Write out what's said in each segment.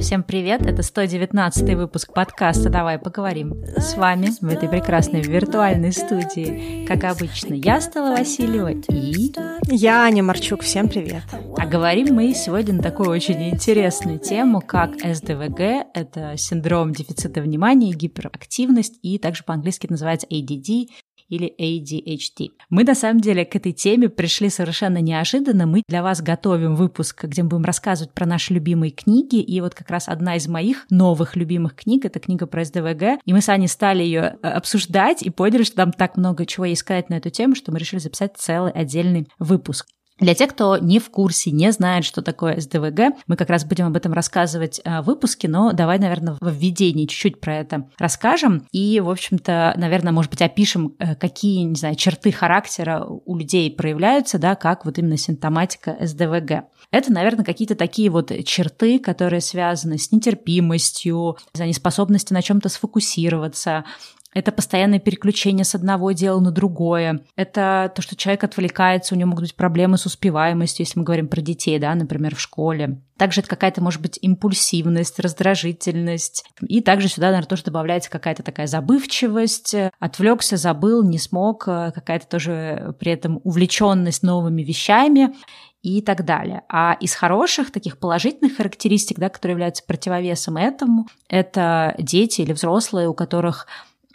Всем привет! Это 119 выпуск подкаста «Давай поговорим». С вами в этой прекрасной виртуальной студии, как обычно, я Стала Васильева и... Я Аня Марчук, всем привет! А говорим мы сегодня на такую очень интересную тему, как СДВГ — это синдром дефицита внимания, гиперактивность, и также по-английски называется ADD, или ADHD. Мы на самом деле к этой теме пришли совершенно неожиданно. Мы для вас готовим выпуск, где мы будем рассказывать про наши любимые книги. И вот как раз одна из моих новых любимых книг — это книга про СДВГ. И мы с Аней стали ее э, обсуждать и поняли, что там так много чего есть сказать на эту тему, что мы решили записать целый отдельный выпуск. Для тех, кто не в курсе, не знает, что такое СДВГ, мы как раз будем об этом рассказывать э, в выпуске, но давай, наверное, в введении чуть-чуть про это расскажем и, в общем-то, наверное, может быть, опишем, э, какие, не знаю, черты характера у людей проявляются, да, как вот именно симптоматика СДВГ. Это, наверное, какие-то такие вот черты, которые связаны с нетерпимостью, за неспособностью на чем-то сфокусироваться, это постоянное переключение с одного дела на другое. Это то, что человек отвлекается, у него могут быть проблемы с успеваемостью, если мы говорим про детей, да, например, в школе. Также это какая-то, может быть, импульсивность, раздражительность. И также сюда, наверное, тоже добавляется какая-то такая забывчивость. Отвлекся, забыл, не смог. Какая-то тоже при этом увлеченность новыми вещами и так далее. А из хороших таких положительных характеристик, да, которые являются противовесом этому, это дети или взрослые, у которых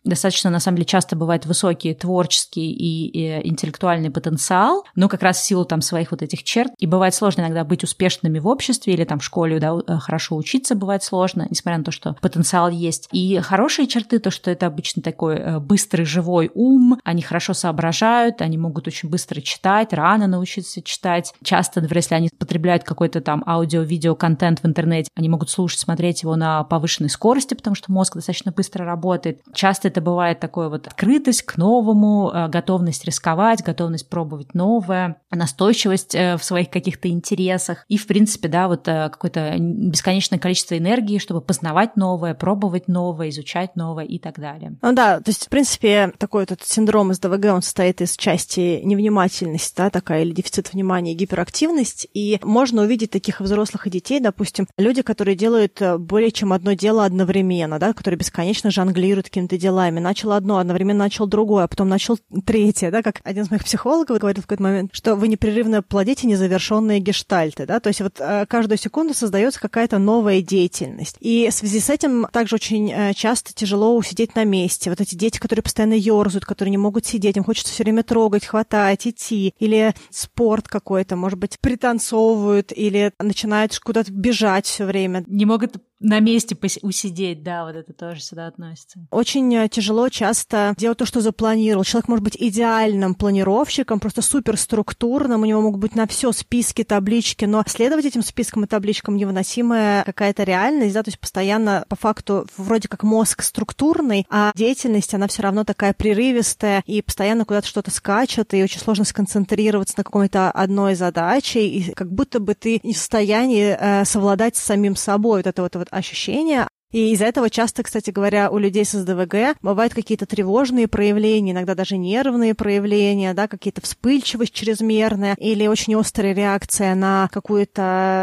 достаточно, на самом деле, часто бывает высокий творческий и, и интеллектуальный потенциал, но как раз в силу там своих вот этих черт. И бывает сложно иногда быть успешными в обществе или там в школе, да, э, хорошо учиться бывает сложно, несмотря на то, что потенциал есть. И хорошие черты, то, что это обычно такой э, быстрый, живой ум, они хорошо соображают, они могут очень быстро читать, рано научиться читать. Часто, например, если они потребляют какой-то там аудио-видео контент в интернете, они могут слушать, смотреть его на повышенной скорости, потому что мозг достаточно быстро работает. Часто это бывает такое вот открытость к новому, э, готовность рисковать, готовность пробовать новое, настойчивость э, в своих каких-то интересах и, в принципе, да, вот э, какое-то бесконечное количество энергии, чтобы познавать новое, пробовать новое, изучать новое и так далее. Ну да, то есть, в принципе, такой этот синдром СДВГ, он состоит из части невнимательность, да, такая, или дефицит внимания, гиперактивность, и можно увидеть таких взрослых и детей, допустим, люди, которые делают более чем одно дело одновременно, да, которые бесконечно жонглируют какими-то делами, делами. Начал одно, одновременно начал другое, а потом начал третье, да, как один из моих психологов говорит в какой-то момент, что вы непрерывно плодите незавершенные гештальты, да, то есть вот э, каждую секунду создается какая-то новая деятельность. И в связи с этим также очень э, часто тяжело усидеть на месте. Вот эти дети, которые постоянно ерзают, которые не могут сидеть, им хочется все время трогать, хватать, идти. Или спорт какой-то, может быть, пританцовывают или начинают куда-то бежать все время. Не могут на месте усидеть, да, вот это тоже сюда относится. Очень э, тяжело часто делать то, что запланировал. Человек может быть идеальным планировщиком, просто суперструктурным, у него могут быть на все списки, таблички, но следовать этим спискам и табличкам невыносимая какая-то реальность, да, то есть постоянно по факту вроде как мозг структурный, а деятельность, она все равно такая прерывистая и постоянно куда-то что-то скачет, и очень сложно сконцентрироваться на какой-то одной задаче, и как будто бы ты не в состоянии э, совладать с самим собой. Вот это вот, вот ощущение, и из-за этого часто, кстати говоря, у людей с СДВГ бывают какие-то тревожные проявления, иногда даже нервные проявления, да, какие-то вспыльчивость чрезмерная или очень острая реакция на какую-то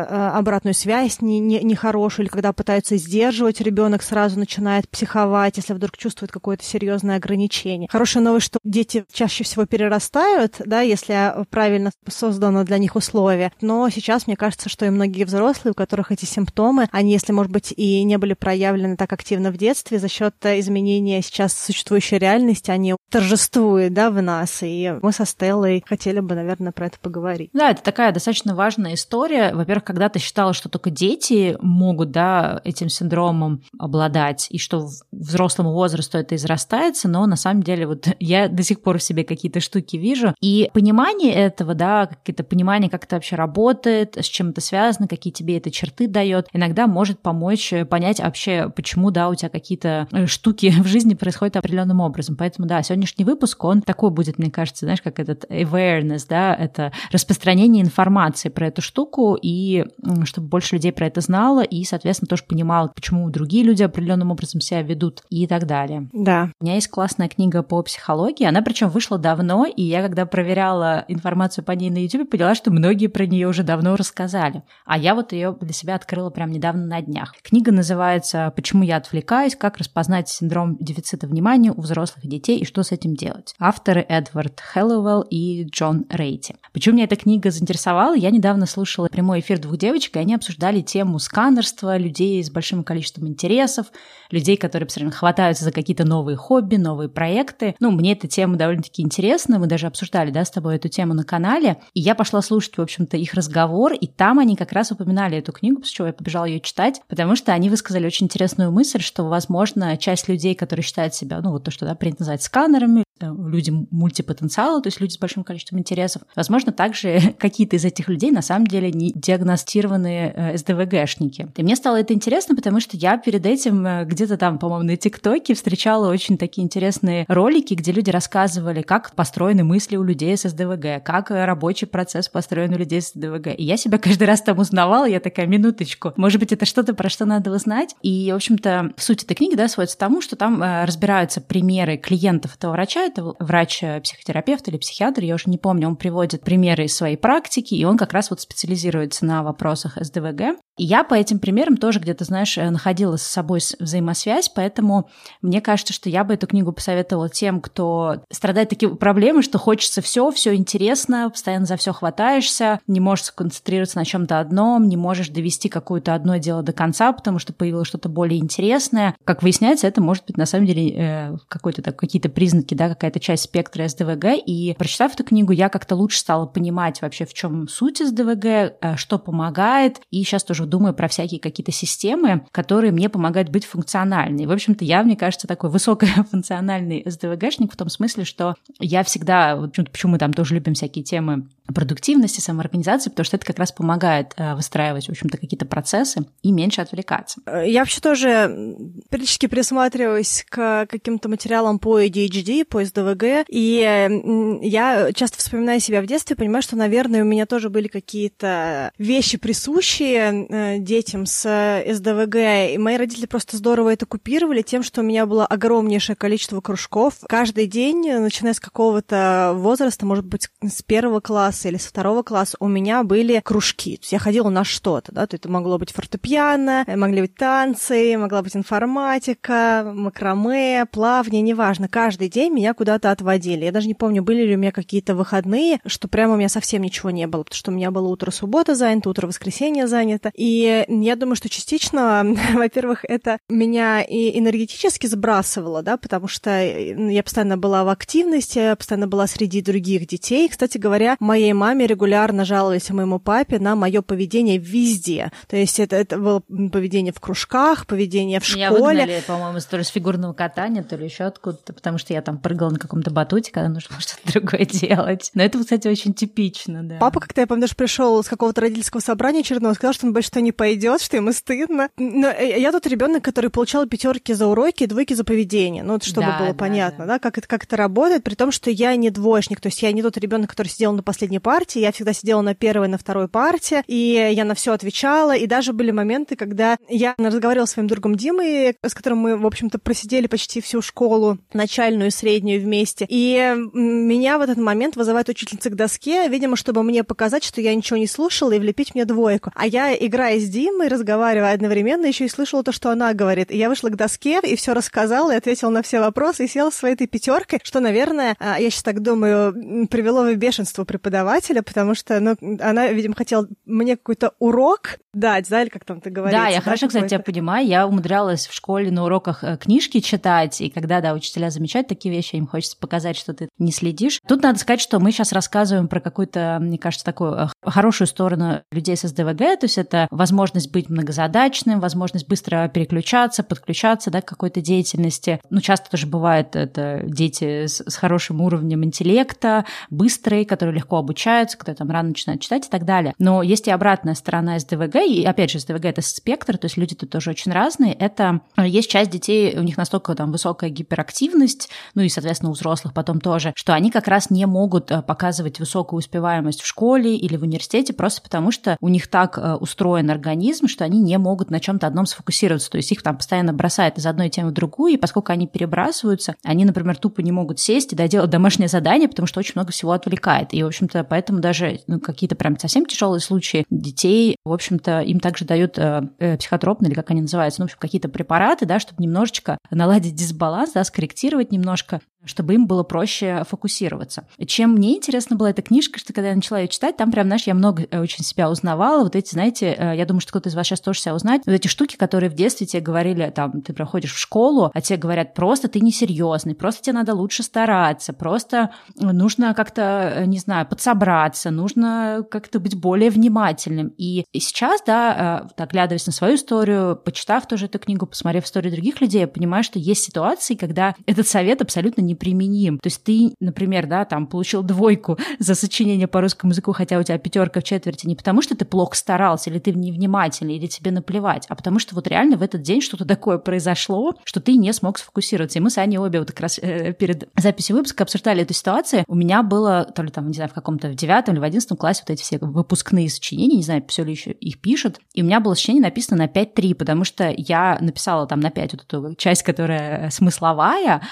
э, обратную связь не, не, нехорошую, или когда пытаются сдерживать, ребенок сразу начинает психовать, если вдруг чувствует какое-то серьезное ограничение. Хорошая новость, что дети чаще всего перерастают, да, если правильно создано для них условия. Но сейчас мне кажется, что и многие взрослые, у которых эти симптомы, они, если, может быть, и не были проявлены, проявлены так активно в детстве, за счет изменения сейчас существующей реальности, они торжествуют да, в нас. И мы со Стеллой хотели бы, наверное, про это поговорить. Да, это такая достаточно важная история. Во-первых, когда ты считала, что только дети могут да, этим синдромом обладать, и что в взрослому возрасту это израстается, но на самом деле вот я до сих пор в себе какие-то штуки вижу. И понимание этого, да, какие-то понимание, как это вообще работает, с чем это связано, какие тебе это черты дает, иногда может помочь понять вообще, вообще, почему, да, у тебя какие-то э, штуки в жизни происходят определенным образом. Поэтому, да, сегодняшний выпуск, он такой будет, мне кажется, знаешь, как этот awareness, да, это распространение информации про эту штуку, и чтобы больше людей про это знало, и, соответственно, тоже понимало, почему другие люди определенным образом себя ведут и так далее. Да. У меня есть классная книга по психологии, она причем вышла давно, и я, когда проверяла информацию по ней на YouTube, поняла, что многие про нее уже давно рассказали. А я вот ее для себя открыла прям недавно на днях. Книга называется «Почему я отвлекаюсь? Как распознать синдром дефицита внимания у взрослых детей и что с этим делать?» Авторы Эдвард Хэллоуэлл и Джон Рейти. Почему меня эта книга заинтересовала? Я недавно слушала прямой эфир двух девочек, и они обсуждали тему сканерства, людей с большим количеством интересов, людей, которые постоянно хватаются за какие-то новые хобби, новые проекты. Ну, мне эта тема довольно-таки интересна, мы даже обсуждали, да, с тобой эту тему на канале, и я пошла слушать, в общем-то, их разговор, и там они как раз упоминали эту книгу, после чего я побежала ее читать, потому что они высказали очень интересную мысль, что, возможно, часть людей, которые считают себя, ну, вот то, что, да, принято называть сканерами, люди мультипотенциала, то есть люди с большим количеством интересов, возможно, также какие-то из этих людей на самом деле не диагностированные э, СДВГшники. И мне стало это интересно, потому что я перед этим э, где-то там, по-моему, на ТикТоке встречала очень такие интересные ролики, где люди рассказывали, как построены мысли у людей с СДВГ, как рабочий процесс построен у людей с СДВГ. И я себя каждый раз там узнавала, я такая, минуточку, может быть, это что-то, про что надо узнать. И, в общем-то, суть этой книги, да, сводится к тому, что там э, разбираются примеры клиентов этого врача, это врач-психотерапевт или психиатр, я уже не помню, он приводит примеры из своей практики, и он как раз вот специализируется на вопросах СДВГ. И я по этим примерам тоже где-то, знаешь, э, находила с собой взаимосвязь, поэтому мне кажется, что я бы эту книгу посоветовала тем, кто страдает такими проблемами, что хочется все, все интересно, постоянно за все хватаешься, не можешь сконцентрироваться на чем-то одном, не можешь довести какое-то одно дело до конца, потому что появилось что-то более интересное. Как выясняется, это может быть на самом деле э, какой-то так, какие-то признаки, да, какая-то часть спектра СДВГ. И прочитав эту книгу, я как-то лучше стала понимать вообще, в чем суть СДВГ, э, что помогает. И сейчас тоже думаю про всякие какие-то системы, которые мне помогают быть функциональной. В общем-то, я, мне кажется, такой высокофункциональный СДВГшник в том смысле, что я всегда, вот почему мы там тоже любим всякие темы продуктивности, самоорганизации, потому что это как раз помогает э, выстраивать, в общем-то, какие-то процессы и меньше отвлекаться. Э, я вообще тоже периодически присматриваюсь к каким-то материалам по ADHD, по СДВГ, и я часто вспоминаю себя в детстве, понимаю, что, наверное, у меня тоже были какие-то вещи присущие э, детям с СДВГ, и мои родители просто здорово это купировали тем, что у меня было огромнейшее количество кружков. Каждый день, начиная с какого-то возраста, может быть, с первого класса, класса или со второго класса у меня были кружки. То есть я ходила на что-то, да, то это могло быть фортепиано, могли быть танцы, могла быть информатика, макраме, плавание, неважно. Каждый день меня куда-то отводили. Я даже не помню, были ли у меня какие-то выходные, что прямо у меня совсем ничего не было, потому что у меня было утро суббота занято, утро воскресенье занято. И я думаю, что частично, во-первых, это меня и энергетически сбрасывало, да, потому что я постоянно была в активности, постоянно была среди других детей. Кстати говоря, моей моей маме регулярно жаловались моему папе на мое поведение везде. То есть это, это было поведение в кружках, поведение в школе. Меня выгнали, по-моему, то ли с фигурного катания, то ли еще откуда-то, потому что я там прыгала на каком-то батуте, когда нужно что-то другое делать. Но это, кстати, очень типично, да. Папа как-то, я помню, даже пришел с какого-то родительского собрания очередного, сказал, что он больше что не пойдет, что ему стыдно. Но э, я тот ребенок, который получал пятерки за уроки и двойки за поведение. Ну, вот чтобы да, было да, понятно, да. да, как это, как это работает, при том, что я не двоечник, то есть я не тот ребенок, который сидел на последней последней партии, я всегда сидела на первой, на второй партии, и я на все отвечала, и даже были моменты, когда я разговаривала с своим другом Димой, с которым мы, в общем-то, просидели почти всю школу, начальную и среднюю вместе, и меня в этот момент вызывает учительница к доске, видимо, чтобы мне показать, что я ничего не слушала, и влепить мне двойку. А я, играя с Димой, разговаривая одновременно, еще и слышала то, что она говорит. И я вышла к доске и все рассказала, и ответила на все вопросы, и села своей этой пятеркой, что, наверное, а, я сейчас так думаю, привело в бешенство преподавателя, преподавателя, потому что ну, она, видимо, хотела мне какой-то урок дать, да, или как там ты говоришь. Да, я да, хорошо, кстати, тебя понимаю. Я умудрялась в школе на уроках э, книжки читать, и когда, да, учителя замечают такие вещи, им хочется показать, что ты не следишь. Тут надо сказать, что мы сейчас рассказываем про какую-то, мне кажется, такую э, хорошую сторону людей с СДВГ, то есть это возможность быть многозадачным, возможность быстро переключаться, подключаться, да, к какой-то деятельности. Ну, часто тоже бывает это дети с, с хорошим уровнем интеллекта, быстрые, которые легко обучаются, когда там рано начинают читать и так далее. Но есть и обратная сторона СДВГ, и опять же, СДВГ — это спектр, то есть люди тут тоже очень разные. Это э, есть часть детей, у них настолько там высокая гиперактивность, ну и, соответственно, у взрослых потом тоже, что они как раз не могут э, показывать высокую успеваемость в школе или в университете просто потому, что у них так э, устроен организм, что они не могут на чем-то одном сфокусироваться. То есть их там постоянно бросает из одной темы в другую, и поскольку они перебрасываются, они, например, тупо не могут сесть и доделать домашнее задание, потому что очень много всего отвлекает. И, в общем-то, поэтому даже ну, какие-то прям совсем тяжелые случаи детей, в общем-то, им также дают э, э, психотропные, или как они называются, ну, в общем, какие-то препараты, да, чтобы немножечко наладить дисбаланс, да, скорректировать немножко чтобы им было проще фокусироваться. Чем мне интересна была эта книжка, что когда я начала ее читать, там прям, знаешь, я много э, очень себя узнавала. Вот эти, знаете, э, я думаю, что кто-то из вас сейчас тоже себя узнает. Вот эти штуки, которые в детстве тебе говорили, там, ты проходишь в школу, а тебе говорят, просто ты несерьезный, просто тебе надо лучше стараться, просто нужно как-то, э, не знаю, подсобраться, нужно как-то быть более внимательным. И сейчас, да, так, глядываясь на свою историю, почитав тоже эту книгу, посмотрев историю других людей, я понимаю, что есть ситуации, когда этот совет абсолютно неприменим. То есть ты, например, да, там получил двойку за сочинение по русскому языку, хотя у тебя пятерка в четверти, не потому что ты плохо старался, или ты невнимательный, или тебе наплевать, а потому что вот реально в этот день что-то такое произошло, что ты не смог сфокусироваться. И мы с Аней обе вот как раз э, перед записью выпуска обсуждали эту ситуацию. У меня было, то ли там, не знаю, в каком-то в девятом или в одиннадцатом классе вот эти все выпускные сочинения, не знаю, все ли еще их пишут, и у меня было сочинение написано на 5-3, потому что я написала там на 5 вот эту часть, которая смысловая,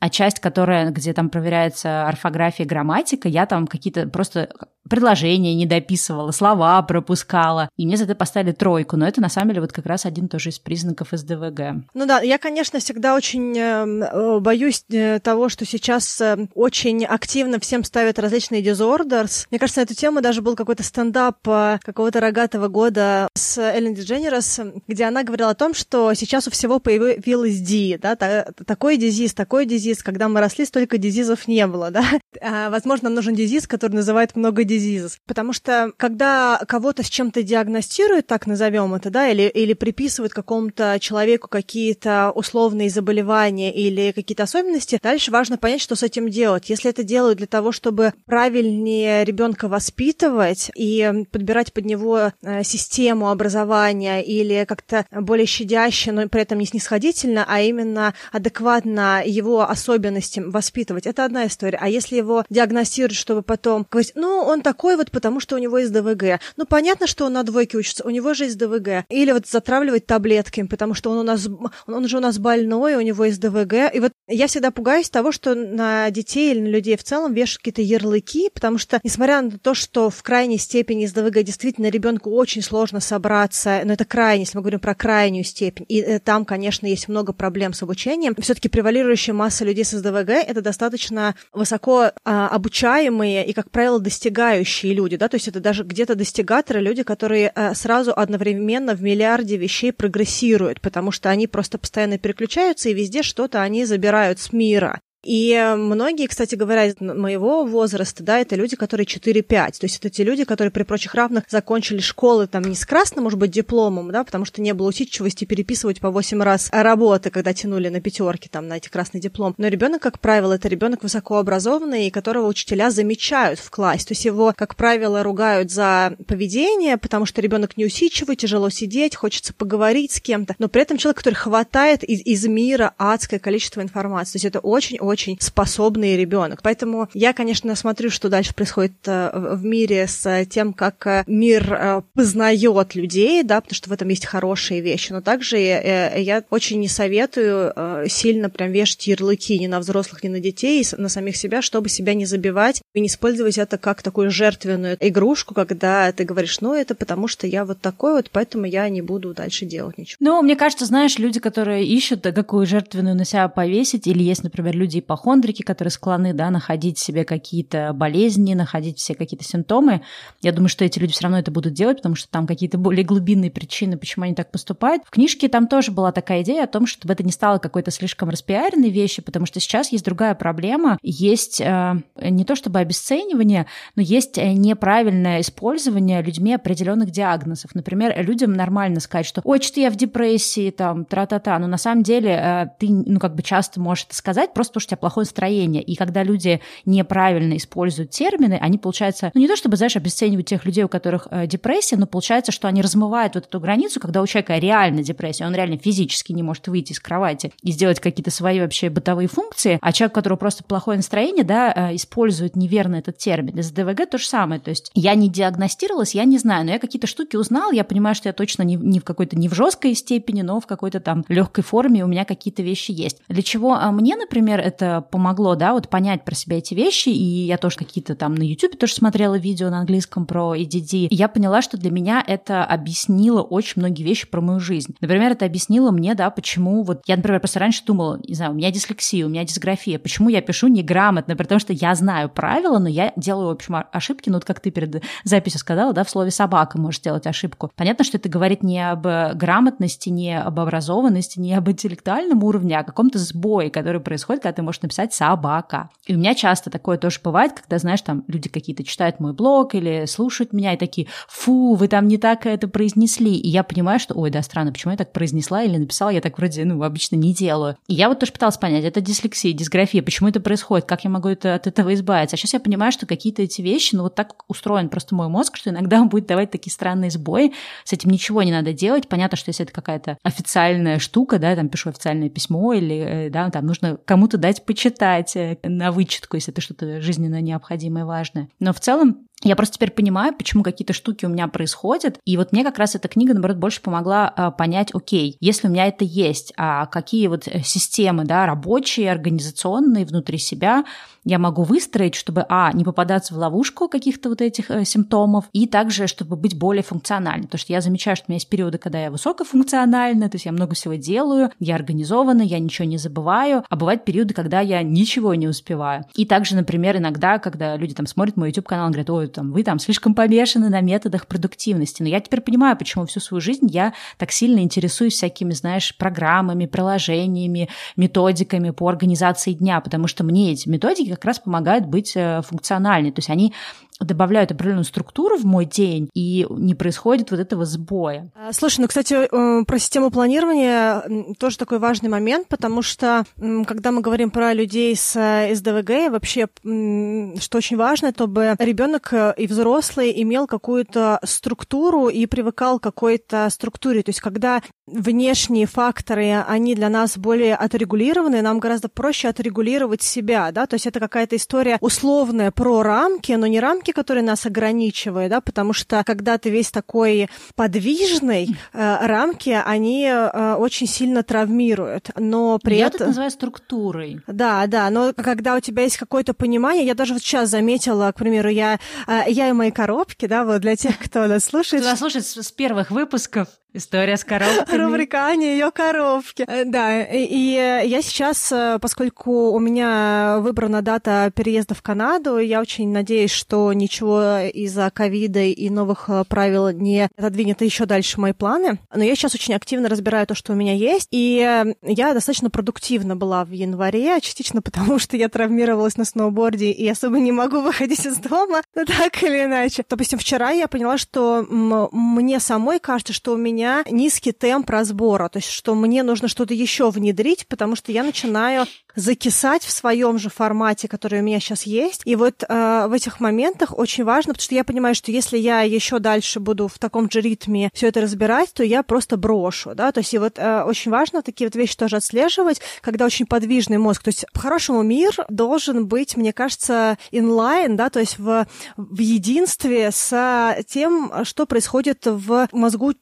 а часть, которая, где там проверяется орфография грамматика, я там какие-то просто предложения не дописывала, слова пропускала, и мне за это поставили тройку, но это на самом деле вот как раз один тоже из признаков СДВГ. Ну да, я, конечно, всегда очень эм, э, боюсь э, того, что сейчас э, очень активно всем ставят различные disorders. Мне кажется, на эту тему даже был какой-то стендап э, какого-то рогатого года с Эллен Дидженерос, где она говорила о том, что сейчас у всего появилась D, да, та, такой дизиз, такой дизиз, когда мы росли, столько дизизов не было, да. А, возможно, нам нужен дизиз, который называет много дизизов diseases. Потому что когда кого-то с чем-то диагностируют, так назовем это, да, или, или приписывают какому-то человеку какие-то условные заболевания или какие-то особенности, дальше важно понять, что с этим делать. Если это делают для того, чтобы правильнее ребенка воспитывать и подбирать под него э, систему образования или как-то более щадяще, но при этом не снисходительно, а именно адекватно его особенностям воспитывать, это одна история. А если его диагностируют, чтобы потом говорить, ну, он такой вот, потому что у него есть ДВГ. Ну, понятно, что он на двойке учится, у него же есть ДВГ. Или вот затравливать таблетками, потому что он у нас, он же у нас больной, у него есть ДВГ. И вот я всегда пугаюсь того, что на детей или на людей в целом вешают какие-то ярлыки, потому что, несмотря на то, что в крайней степени с ДВГ действительно ребенку очень сложно собраться, но это крайне, если мы говорим про крайнюю степень, и э, там, конечно, есть много проблем с обучением, все-таки превалирующая масса людей с СДВГ это достаточно высоко а, обучаемые и, как правило, достигающие достигающие люди, да, то есть это даже где-то достигаторы, люди, которые э, сразу одновременно в миллиарде вещей прогрессируют, потому что они просто постоянно переключаются, и везде что-то они забирают с мира. И многие, кстати говоря, моего возраста, да, это люди, которые 4-5. То есть это те люди, которые при прочих равных закончили школы там не с красным, может быть, дипломом, да, потому что не было усидчивости переписывать по 8 раз работы, когда тянули на пятерки там на эти красный диплом. Но ребенок, как правило, это ребенок высокообразованный, которого учителя замечают в классе. То есть его, как правило, ругают за поведение, потому что ребенок неусидчивый, тяжело сидеть, хочется поговорить с кем-то. Но при этом человек, который хватает из, из мира адское количество информации. То есть это очень-очень очень способный ребенок. Поэтому я, конечно, смотрю, что дальше происходит э, в мире с тем, как э, мир э, познает людей, да, потому что в этом есть хорошие вещи. Но также я очень не советую сильно прям вешать ярлыки ни на взрослых, ни на детей, на самих себя, чтобы себя не забивать и не использовать это как такую жертвенную игрушку, когда ты говоришь, ну, это потому что я вот такой вот, поэтому я не буду дальше делать ничего. Ну, мне кажется, знаешь, люди, которые ищут, какую жертвенную на себя повесить, или есть, например, люди ипохондрики, которые склонны да, находить себе какие-то болезни, находить все какие-то симптомы. Я думаю, что эти люди все равно это будут делать, потому что там какие-то более глубинные причины, почему они так поступают. В книжке там тоже была такая идея о том, чтобы это не стало какой-то слишком распиаренной вещью, потому что сейчас есть другая проблема. Есть э, не то чтобы обесценивание, но есть э, неправильное использование людьми определенных диагнозов. Например, людям нормально сказать, что «Ой, что я в депрессии», там, тра-та-та, но на самом деле э, ты, ну, как бы часто можешь это сказать, просто потому у тебя плохое настроение. И когда люди неправильно используют термины, они, получается, ну не то чтобы, знаешь, обесценивают тех людей, у которых э, депрессия, но получается, что они размывают вот эту границу, когда у человека реально депрессия, он реально физически не может выйти из кровати и сделать какие-то свои вообще бытовые функции, а человек, у которого просто плохое настроение, да, э, использует неверно этот термин. С ДВГ то же самое. То есть я не диагностировалась, я не знаю, но я какие-то штуки узнала, я понимаю, что я точно не, не в какой-то не в жесткой степени, но в какой-то там легкой форме у меня какие-то вещи есть. Для чего а мне, например, это помогло, да, вот понять про себя эти вещи, и я тоже какие-то там на YouTube тоже смотрела видео на английском про EDD, и я поняла, что для меня это объяснило очень многие вещи про мою жизнь. Например, это объяснило мне, да, почему вот я, например, просто раньше думала, не знаю, у меня дислексия, у меня дисграфия, почему я пишу неграмотно, потому что я знаю правила, но я делаю, в общем, ошибки, ну вот как ты перед записью сказала, да, в слове собака можешь сделать ошибку. Понятно, что это говорит не об грамотности, не об образованности, не об интеллектуальном уровне, а о каком-то сбое, который происходит, когда ты можешь написать собака. И у меня часто такое тоже бывает, когда, знаешь, там люди какие-то читают мой блог или слушают меня и такие, фу, вы там не так это произнесли. И я понимаю, что, ой, да, странно, почему я так произнесла или написала, я так вроде, ну, обычно не делаю. И я вот тоже пыталась понять, это дислексия, дисграфия, почему это происходит, как я могу это, от этого избавиться. А сейчас я понимаю, что какие-то эти вещи, ну, вот так устроен просто мой мозг, что иногда он будет давать такие странные сбои, с этим ничего не надо делать. Понятно, что если это какая-то официальная штука, да, там пишу официальное письмо или, э, да, там нужно кому-то дать почитать э, на вычетку, если это что-то жизненно необходимое, важное. Но в целом я просто теперь понимаю, почему какие-то штуки у меня происходят. И вот мне как раз эта книга, наоборот, больше помогла а, понять, окей, если у меня это есть, а какие вот э, системы, да, рабочие, организационные внутри себя я могу выстроить, чтобы, а, не попадаться в ловушку каких-то вот этих э, симптомов, и также, чтобы быть более функциональной. Потому что я замечаю, что у меня есть периоды, когда я высокофункциональна, то есть я много всего делаю, я организована, я ничего не забываю, а бывают периоды, когда я ничего не успеваю. И также, например, иногда, когда люди там смотрят мой YouTube-канал, говорят, ой, там, вы там слишком помешаны на методах продуктивности. Но я теперь понимаю, почему всю свою жизнь я так сильно интересуюсь всякими, знаешь, программами, приложениями, методиками по организации дня, потому что мне эти методики как раз помогают быть э, функциональнее. То есть они добавляют определенную структуру в мой день, и не происходит вот этого сбоя. А, слушай, ну, кстати, э, про систему планирования тоже такой важный момент, потому что, когда мы говорим про людей с э, СДВГ, вообще, что очень важно, чтобы ребенок э, и взрослый имел какую-то структуру и привыкал к какой-то структуре. То есть, когда внешние факторы, они для нас более отрегулированы, нам гораздо проще отрегулировать себя, да, то есть это какая-то история условная про рамки, но не рамки, которые нас ограничивают, да, потому что когда ты весь такой подвижный, э, рамки, они э, очень сильно травмируют, но при я этом... Я это называю структурой. Да, да, но когда у тебя есть какое-то понимание, я даже вот сейчас заметила, к примеру, я, э, я и мои коробки, да, вот для тех, кто нас слушает. Кто нас слушает с первых выпусков. История с коробками. Рубрика Аня ее коробки. Э, да, и я сейчас, э, поскольку у меня выбрана дата переезда в Канаду, я очень надеюсь, что ничего из-за ковида и новых э, правил не отодвинет еще дальше мои планы. Но я сейчас очень активно разбираю то, что у меня есть, и я достаточно продуктивна была в январе, частично потому, что я травмировалась на сноуборде и особо не могу выходить из дома, но так или иначе. Допустим, вчера я поняла, что мне самой кажется, что у меня меня низкий темп разбора, то есть что мне нужно что-то еще внедрить, потому что я начинаю закисать в своем же формате, который у меня сейчас есть. И вот э, в этих моментах очень важно, потому что я понимаю, что если я еще дальше буду в таком же ритме все это разбирать, то я просто брошу, да, то есть и вот э, очень важно такие вот вещи тоже отслеживать, когда очень подвижный мозг, то есть по-хорошему мир должен быть, мне кажется, инлайн, да, то есть в, в единстве с тем, что происходит в мозгу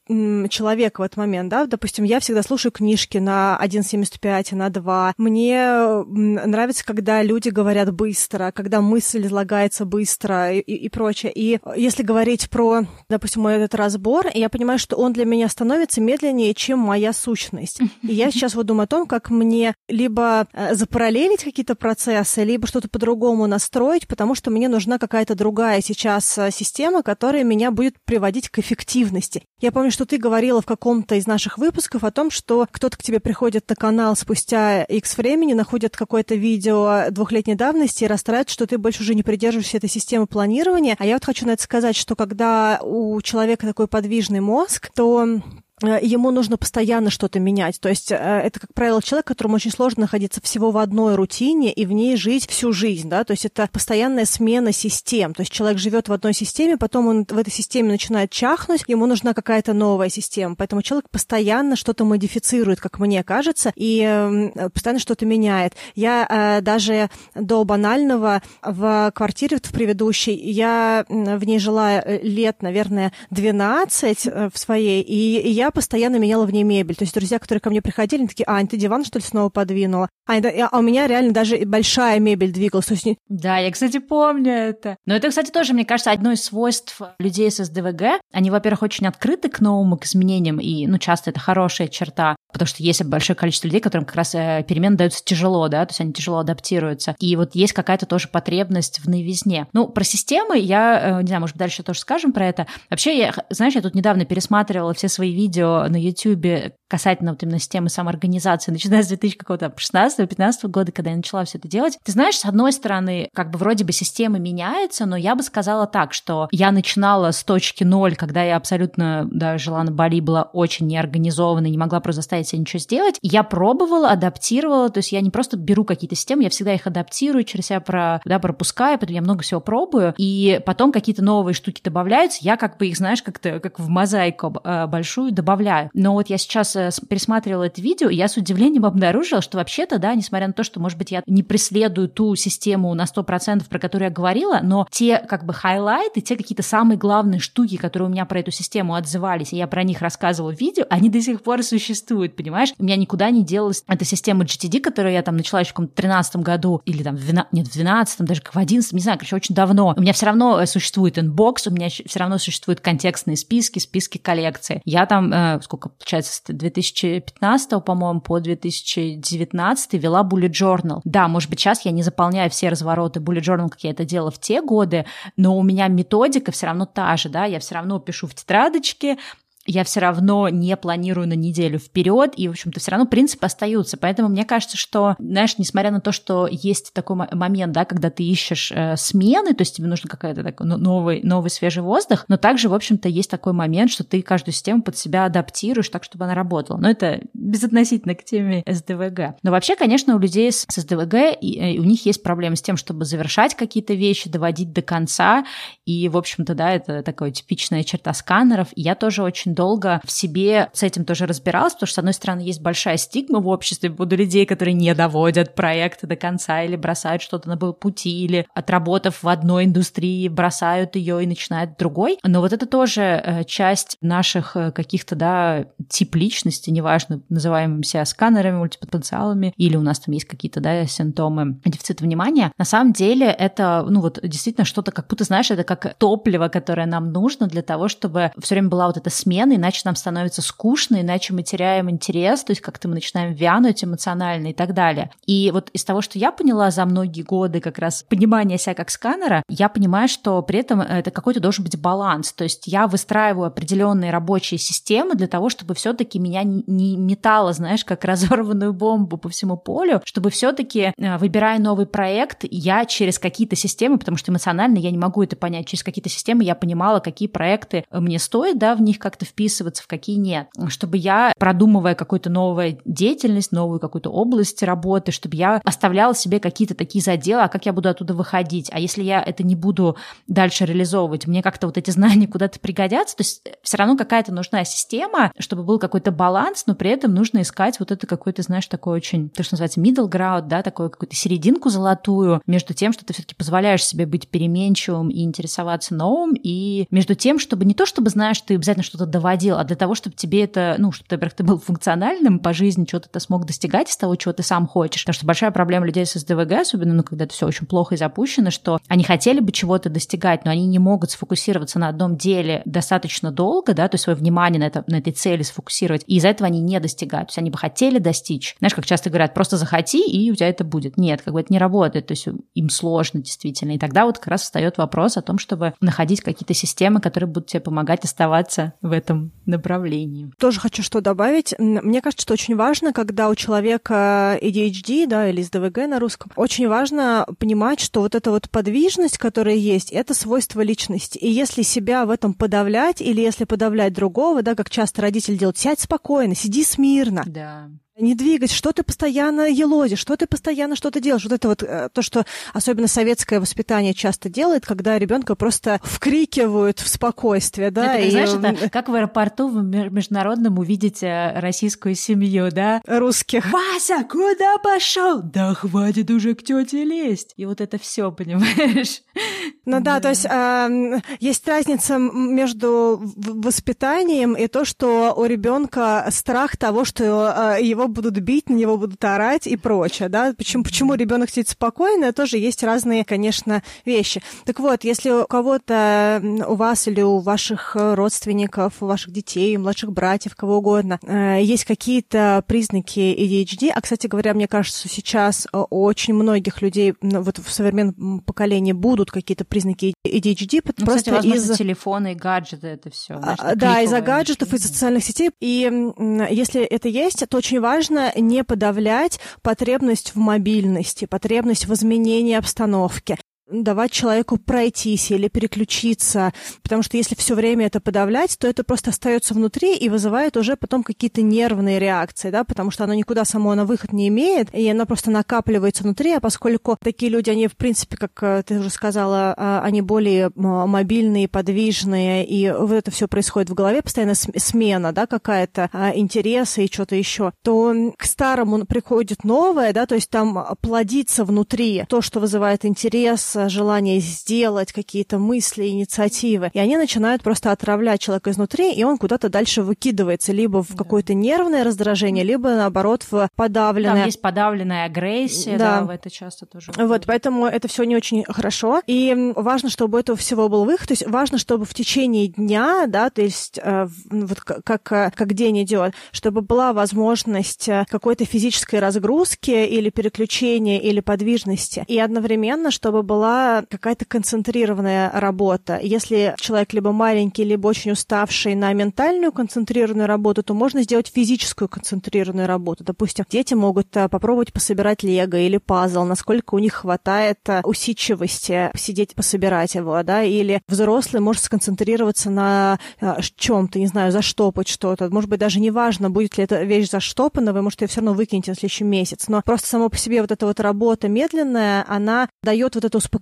человека в этот момент, да, допустим, я всегда слушаю книжки на 1.75 на 2, мне нравится, когда люди говорят быстро, когда мысль излагается быстро и, и, прочее. И если говорить про, допустим, мой этот разбор, я понимаю, что он для меня становится медленнее, чем моя сущность. И я сейчас вот думаю о том, как мне либо э, запараллелить какие-то процессы, либо что-то по-другому настроить, потому что мне нужна какая-то другая сейчас э, система, которая меня будет приводить к эффективности. Я помню, что ты говорила в каком-то из наших выпусков о том, что кто-то к тебе приходит на канал спустя X времени, находит находят какое-то видео двухлетней давности и расстраивают, что ты больше уже не придерживаешься этой системы планирования. А я вот хочу на это сказать, что когда у человека такой подвижный мозг, то ему нужно постоянно что-то менять. То есть э, это, как правило, человек, которому очень сложно находиться всего в одной рутине и в ней жить всю жизнь, да, то есть это постоянная смена систем. То есть человек живет в одной системе, потом он в этой системе начинает чахнуть, ему нужна какая-то новая система. Поэтому человек постоянно что-то модифицирует, как мне кажется, и э, постоянно что-то меняет. Я э, даже до банального в квартире в предыдущей, я в ней жила э, лет, наверное, 12 э, в своей, и, и я постоянно меняла в ней мебель. То есть друзья, которые ко мне приходили, они такие, Ань, ты диван, что ли, снова подвинула? А, а у меня реально даже большая мебель двигалась. Есть... Да, я, кстати, помню это. Но это, кстати, тоже, мне кажется, одно из свойств людей с СДВГ. Они, во-первых, очень открыты к новым, к изменениям, и, ну, часто это хорошая черта, потому что есть большое количество людей, которым как раз э, перемены даются тяжело, да, то есть они тяжело адаптируются. И вот есть какая-то тоже потребность в новизне. Ну, про системы я, э, не знаю, может, дальше тоже скажем про это. Вообще, я, знаешь, я тут недавно пересматривала все свои видео на YouTube касательно вот именно системы самоорганизации, начиная с 2016-2015 года, когда я начала все это делать. Ты знаешь, с одной стороны, как бы вроде бы система меняется, но я бы сказала так, что я начинала с точки ноль, когда я абсолютно, да, жила на Бали, была очень неорганизована, не могла просто заставить себя ничего сделать. Я пробовала, адаптировала, то есть я не просто беру какие-то системы, я всегда их адаптирую, через себя про, да, пропускаю, поэтому я много всего пробую, и потом какие-то новые штуки добавляются, я как бы их, знаешь, как-то как в мозаику э, большую добавляю. Но вот я сейчас Э, пересматривала это видео, я с удивлением обнаружила, что вообще-то, да, несмотря на то, что, может быть, я не преследую ту систему на 100%, про которую я говорила, но те как бы highlight ы, те какие-то самые главные штуки, которые у меня про эту систему отзывались, и я про них рассказывала в видео, они до сих пор существуют, понимаешь? У меня никуда не делалась эта система GTD, которую я там начала еще в каком-то 13 году, или там, в 12, нет, в 12 даже в 11 не знаю, короче, очень давно. У меня все равно э, существует inbox, у меня все равно существуют контекстные списки, списки коллекции. Я там, э, сколько, получается, 2015, по-моему, по 2019 вела Bullet Journal. Да, может быть, сейчас я не заполняю все развороты Bullet Journal, как я это делала в те годы, но у меня методика все равно та же, да, я все равно пишу в тетрадочке, я все равно не планирую на неделю вперед, и, в общем-то, все равно принципы остаются. Поэтому мне кажется, что, знаешь, несмотря на то, что есть такой момент, да, когда ты ищешь э, смены, то есть тебе нужен какой-то такой новый, новый свежий воздух, но также, в общем-то, есть такой момент, что ты каждую систему под себя адаптируешь так, чтобы она работала. Но это безотносительно к теме СДВГ. Но вообще, конечно, у людей с, с СДВГ, и, и у них есть проблемы с тем, чтобы завершать какие-то вещи, доводить до конца, и, в общем-то, да, это такая типичная черта сканеров. И я тоже очень долго в себе с этим тоже разбиралась, потому что, с одной стороны, есть большая стигма в обществе буду людей, которые не доводят проекты до конца или бросают что-то на пути, или отработав в одной индустрии, бросают ее и начинают другой. Но вот это тоже э, часть наших э, каких-то, да, тип личности, неважно, называемым себя сканерами, мультипотенциалами, или у нас там есть какие-то, да, симптомы дефицита внимания. На самом деле это, ну вот, действительно что-то, как будто, знаешь, это как топливо, которое нам нужно для того, чтобы все время была вот эта смена смена, иначе нам становится скучно, иначе мы теряем интерес, то есть как-то мы начинаем вянуть эмоционально и так далее. И вот из того, что я поняла за многие годы как раз понимания себя как сканера, я понимаю, что при этом это какой-то должен быть баланс. То есть я выстраиваю определенные рабочие системы для того, чтобы все-таки меня не метало, знаешь, как разорванную бомбу по всему полю, чтобы все-таки, э, выбирая новый проект, я через какие-то системы, потому что эмоционально я не могу это понять, через какие-то системы я понимала, какие проекты мне стоит, да, в них как-то вписываться, в какие нет. Чтобы я, продумывая какую-то новую деятельность, новую какую-то область работы, чтобы я оставляла себе какие-то такие заделы, а как я буду оттуда выходить. А если я это не буду дальше реализовывать, мне как-то вот эти знания куда-то пригодятся. То есть все равно какая-то нужна система, чтобы был какой-то баланс, но при этом нужно искать вот это какой-то, знаешь, такой очень, то, что называется middle ground, да, такую какую-то серединку золотую между тем, что ты все-таки позволяешь себе быть переменчивым и интересоваться новым, и между тем, чтобы не то, чтобы знаешь, ты обязательно что-то доводил, а для того, чтобы тебе это, ну, чтобы, во-первых, ты был функциональным по жизни, что-то ты смог достигать из того, чего ты сам хочешь. Потому что большая проблема людей с СДВГ, особенно, ну, когда это все очень плохо и запущено, что они хотели бы чего-то достигать, но они не могут сфокусироваться на одном деле достаточно долго, да, то есть свое внимание на, это, на этой цели сфокусировать, и из-за этого они не достигают. То есть они бы хотели достичь. Знаешь, как часто говорят, просто захоти, и у тебя это будет. Нет, как бы это не работает, то есть им сложно действительно. И тогда вот как раз встает вопрос о том, чтобы находить какие-то системы, которые будут тебе помогать оставаться в этом этом направлении. Тоже хочу что добавить. Мне кажется, что очень важно, когда у человека ADHD, да, или СДВГ на русском, очень важно понимать, что вот эта вот подвижность, которая есть, это свойство личности. И если себя в этом подавлять, или если подавлять другого, да, как часто родители делают, сядь спокойно, сиди смирно. Да не двигать, что ты постоянно елозишь, что ты постоянно что-то делаешь. Вот это вот э, то, что особенно советское воспитание часто делает, когда ребенка просто вкрикивают в спокойствие, да. Это, как, и... знаешь, это как в аэропорту в международном увидите российскую семью, да? Русских. Вася, куда пошел? Да хватит уже к тете лезть. И вот это все, понимаешь? Ну да, да. то есть э, есть разница между воспитанием и то, что у ребенка страх того, что э, его будут бить, на него будут орать и прочее, да. Почему, почему ребенок сидит спокойно, тоже есть разные, конечно, вещи. Так вот, если у кого-то, у вас или у ваших родственников, у ваших детей, младших братьев, кого угодно, э, есть какие-то признаки ADHD, а, кстати говоря, мне кажется, сейчас у очень многих людей вот в современном поколении будут какие-то признаки ADHD, ну, просто кстати, из... телефоны и гаджеты, это все. Да, из-за гаджетов, из социальных сетей. И если это есть, то очень важно важно не подавлять потребность в мобильности, потребность в изменении обстановки давать человеку пройтись или переключиться, потому что если все время это подавлять, то это просто остается внутри и вызывает уже потом какие-то нервные реакции, да, потому что оно никуда само на выход не имеет, и оно просто накапливается внутри, а поскольку такие люди, они, в принципе, как э, ты уже сказала, а, они более мобильные, подвижные, и вот это все происходит в голове, постоянно смена, да, какая-то а, интереса и что-то еще, то к старому приходит новое, да, то есть там плодится внутри то, что вызывает интерес, желание сделать какие-то мысли, инициативы. И они начинают просто отравлять человека изнутри, и он куда-то дальше выкидывается, либо в да. какое-то нервное раздражение, либо наоборот в подавленное. Там есть подавленная агрессия, да, да это часто тоже. Вот, поэтому это все не очень хорошо. И важно, чтобы этого всего был выход. То есть важно, чтобы в течение дня, да, то есть э, вот как, как день идет, чтобы была возможность э, какой-то физической разгрузки или переключения или подвижности. И одновременно, чтобы была была какая-то концентрированная работа. Если человек либо маленький, либо очень уставший на ментальную концентрированную работу, то можно сделать физическую концентрированную работу. Допустим, дети могут э, попробовать пособирать лего или пазл, насколько у них хватает э, усидчивости сидеть пособирать его, да, или взрослый может сконцентрироваться на э, чем-то, не знаю, заштопать что-то. Может быть, даже не важно, будет ли эта вещь заштопана, вы, может, ее все равно выкинете на следующий месяц. Но просто само по себе вот эта вот работа медленная, она дает вот это успокоение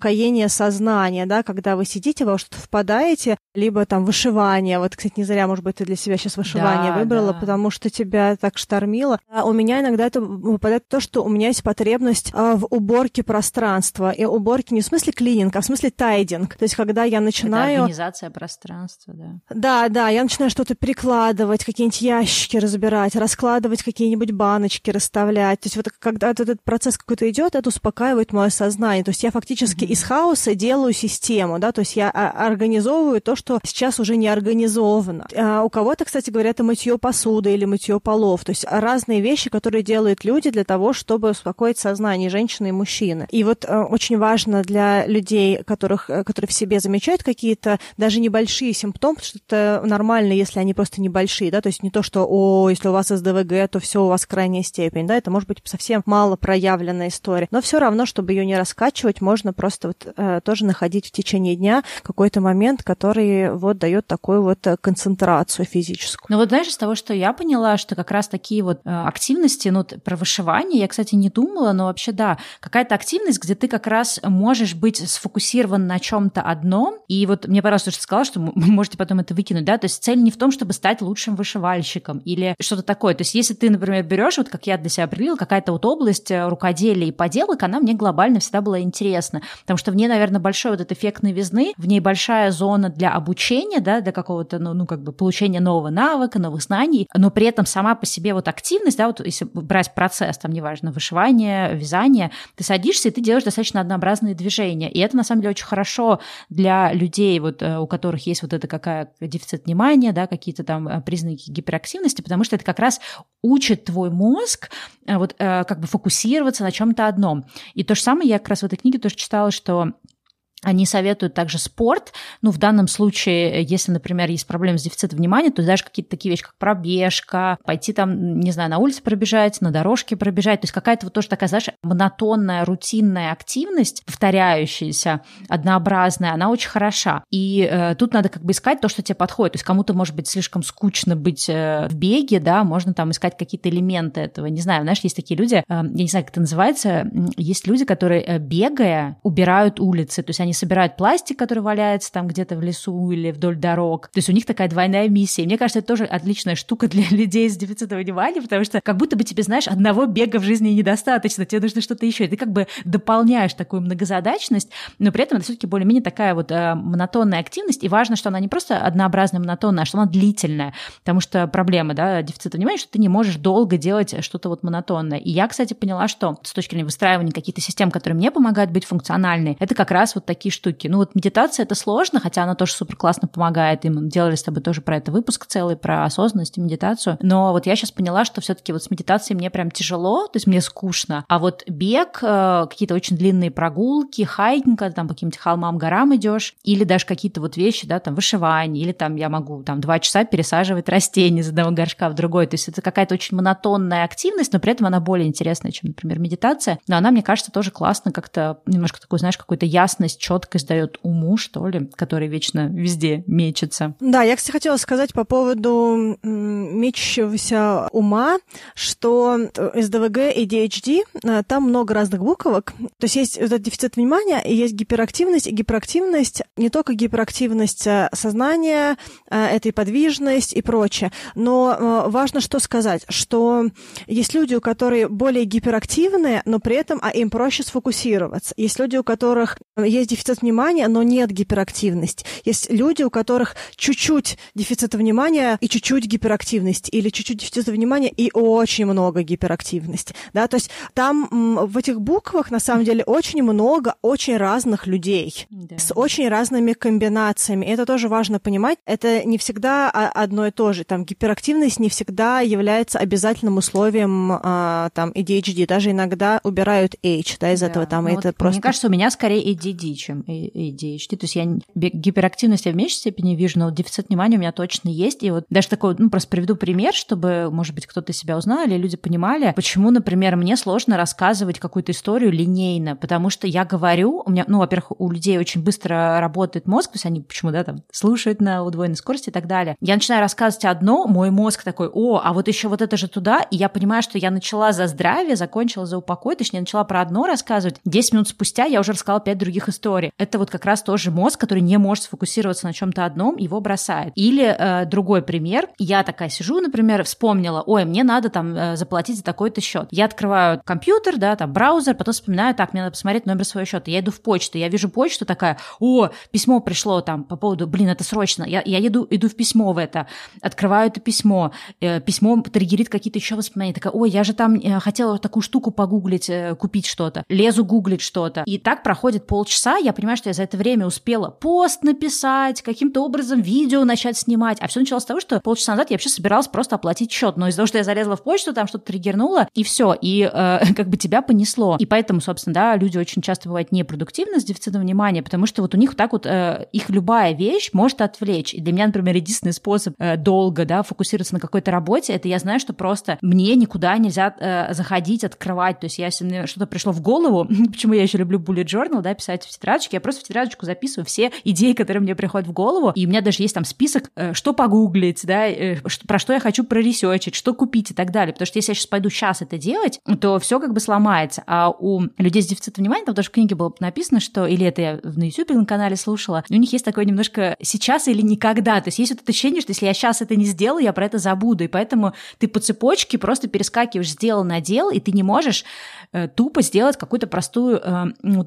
сознания, да, когда вы сидите, вы во что-то впадаете, либо там вышивание. Вот, кстати, не зря, может быть, ты для себя сейчас вышивание да, выбрала, да. потому что тебя так штормило. А у меня иногда это выпадает то, что у меня есть потребность а, в уборке пространства. И уборки не в смысле клининг, а в смысле тайдинг. То есть, когда я начинаю... Это организация пространства, да. Да, да, я начинаю что-то перекладывать, какие-нибудь ящики разбирать, раскладывать какие-нибудь баночки, расставлять. То есть, вот когда этот процесс какой-то идет, это успокаивает мое сознание. То есть, я фактически фактически из хаоса делаю систему, да, то есть я а, организовываю то, что сейчас уже не организовано. А у кого-то, кстати говоря, это мытье посуды или мытье полов, то есть разные вещи, которые делают люди для того, чтобы успокоить сознание женщины и мужчины. И вот э, очень важно для людей, которых, э, которые в себе замечают какие-то даже небольшие симптомы, потому что это нормально, если они просто небольшие, да, то есть не то, что, о, если у вас СДВГ, то все у вас крайняя степень, да, это может быть совсем мало проявленная история, но все равно, чтобы ее не раскачивать, можно просто вот э, тоже находить в течение дня какой-то момент, который вот дает такую вот э, концентрацию физическую. Ну вот знаешь, из того, что я поняла, что как раз такие вот э, активности, ну про вышивание я, кстати, не думала, но вообще да, какая-то активность, где ты как раз можешь быть сфокусирован на чем-то одном, и вот мне понравилось, что ты сказала, что можете потом это выкинуть, да, то есть цель не в том, чтобы стать лучшим вышивальщиком или что-то такое, то есть если ты, например, берешь, вот как я для себя определила, какая-то вот область рукоделия и поделок, она мне глобально всегда была интересна потому что в ней, наверное, большой вот этот эффект новизны, в ней большая зона для обучения, да, для какого-то, ну, ну, как бы получения нового навыка, новых знаний, но при этом сама по себе вот активность, да, вот если брать процесс, там, неважно, вышивание, вязание, ты садишься, и ты делаешь достаточно однообразные движения, и это, на самом деле, очень хорошо для людей, вот, э, у которых есть вот это какая дефицит внимания, да, какие-то там э, признаки гиперактивности, потому что это как раз учит твой мозг э, вот как бы фокусироваться на чем-то одном. И то же самое я как раз в этой книге тоже читала, что Они советуют также спорт. Ну, в данном случае, если, например, есть проблемы с дефицитом внимания, то даже какие-то такие вещи, как пробежка, пойти там, не знаю, на улице пробежать, на дорожке пробежать. То есть какая-то вот тоже такая, знаешь, монотонная, рутинная активность, повторяющаяся, однообразная, она очень хороша. И э, тут надо как бы искать то, что тебе подходит. То есть кому-то может быть слишком скучно быть э, в беге, да, можно там искать какие-то элементы этого. Не знаю, знаешь, есть такие люди, э, я не знаю, как это называется, есть люди, которые, э, бегая, убирают улицы. То есть они собирают пластик, который валяется там где-то в лесу или вдоль дорог. То есть у них такая двойная миссия. И мне кажется, это тоже отличная штука для людей с дефицитом внимания, потому что как будто бы тебе, знаешь, одного бега в жизни недостаточно, тебе нужно что-то еще. И ты как бы дополняешь такую многозадачность, но при этом это все-таки более-менее такая вот э, монотонная активность. И важно, что она не просто однообразная, монотонная, а что она длительная. Потому что проблема, да, дефицита внимания, что ты не можешь долго делать что-то вот монотонное. И я, кстати, поняла, что с точки зрения выстраивания каких-то систем, которые мне помогают быть функциональной, это как раз вот такие штуки. Ну вот медитация это сложно, хотя она тоже супер классно помогает. И мы делали с тобой тоже про это выпуск целый, про осознанность и медитацию. Но вот я сейчас поняла, что все-таки вот с медитацией мне прям тяжело, то есть мне скучно. А вот бег, э, какие-то очень длинные прогулки, хайкинг, когда там по каким-то холмам, горам идешь, или даже какие-то вот вещи, да, там вышивание, или там я могу там два часа пересаживать растения из одного горшка в другой. То есть это какая-то очень монотонная активность, но при этом она более интересная, чем, например, медитация. Но она, мне кажется, тоже классно как-то немножко такой, знаешь, какую-то ясность, четкость дает уму, что ли, который вечно везде мечется. Да, я, кстати, хотела сказать по поводу мечущегося ума, что СДВГ и DHD, э, там много разных буквок. То есть есть этот дефицит внимания, и есть гиперактивность, и гиперактивность, не только гиперактивность э, сознания, э, это и подвижность и прочее. Но важно что сказать, что есть люди, у которых более гиперактивные, но при этом а им проще сфокусироваться. Есть люди, у которых есть дефицит внимания, но нет гиперактивности. Есть люди, у которых чуть-чуть дефицита внимания и чуть-чуть гиперактивности, или чуть-чуть дефицита внимания и очень много гиперактивности. Да? То есть там в этих буквах на самом деле очень много очень разных людей да. с очень разными комбинациями. И это тоже важно понимать. Это не всегда одно и то же. Там гиперактивность не всегда является обязательным условием а, там ADHD. Даже иногда убирают H да, из да. этого. Там, ну, это вот просто... Мне кажется, у меня скорее ADD, чем ADHD. То есть я гиперактивность я в меньшей степени вижу, но дефицит внимания у меня точно есть. И вот даже такой, ну, просто приведу пример, чтобы, может быть, кто-то себя узнал, или люди понимали, почему, например, мне сложно рассказывать какую-то историю линейно, потому что я говорю, у меня, ну, во-первых, у людей очень быстро работает мозг, то есть они почему, да, там, слушают на удвоенной скорости и так далее. Я начинаю рассказывать одно, мой мозг такой, о, а вот еще вот это же туда, и я понимаю, что я начала за здравие, закончила за упокой, точнее, начала про одно рассказывать, 10 минут спустя я уже рассказала 5 других историй. Это вот как раз тоже мозг, который не может сфокусироваться на чем-то одном, его бросает. Или э, другой пример, я такая сижу, например, вспомнила, ой, мне надо там э, заплатить за такой-то счет. Я открываю компьютер, да, там браузер, потом вспоминаю, так, мне надо посмотреть номер своего счета. Я иду в почту, я вижу почту такая, о, письмо пришло там по поводу, блин, это срочно. Я, я иду, иду в письмо в это, открываю это письмо, э, письмо триггерит какие-то еще воспоминания. Такая, ой, я же там э, хотела такую штуку погуглить, э, купить что-то. Лезу гуглить что-то. И так проходит полчаса, я понимаю, что я за это время успела пост написать, каким-то образом видео начать снимать. А все началось с того, что полчаса назад я вообще собиралась просто оплатить счет. Но из-за того, что я залезла в почту, там что-то триггернуло, и все. И э, как бы тебя понесло. И поэтому, собственно, да, люди очень часто бывают непродуктивны с дефицитом внимания, потому что вот у них так вот э, их любая вещь может отвлечь. И для меня, например, единственный способ э, долго, да, фокусироваться на какой-то работе, это я знаю, что просто мне никуда нельзя э, заходить, открывать. То есть я, если мне что-то пришло в голову, почему я еще люблю bullet journal, да, писать в тетрадочке, я просто в тетрадочку записываю все идеи, которые мне приходят в голову, и у меня даже есть там список, э, что погуглить, да, э, про что я хочу проресечить, что купить и так далее. Потому что если я сейчас пойду сейчас это делать, то все как бы сломается. А у людей с дефицитом внимания, там даже в книге было написано, что, или это я на YouTube на канале слушала, у них есть такое немножко сейчас или никогда. То есть есть вот это ощущение, что если я сейчас это не сделаю, я про это забуду. И поэтому ты по цепочке просто перескакиваешь сделал на дел, и ты не можешь э, тупо сделать какую-то простую э,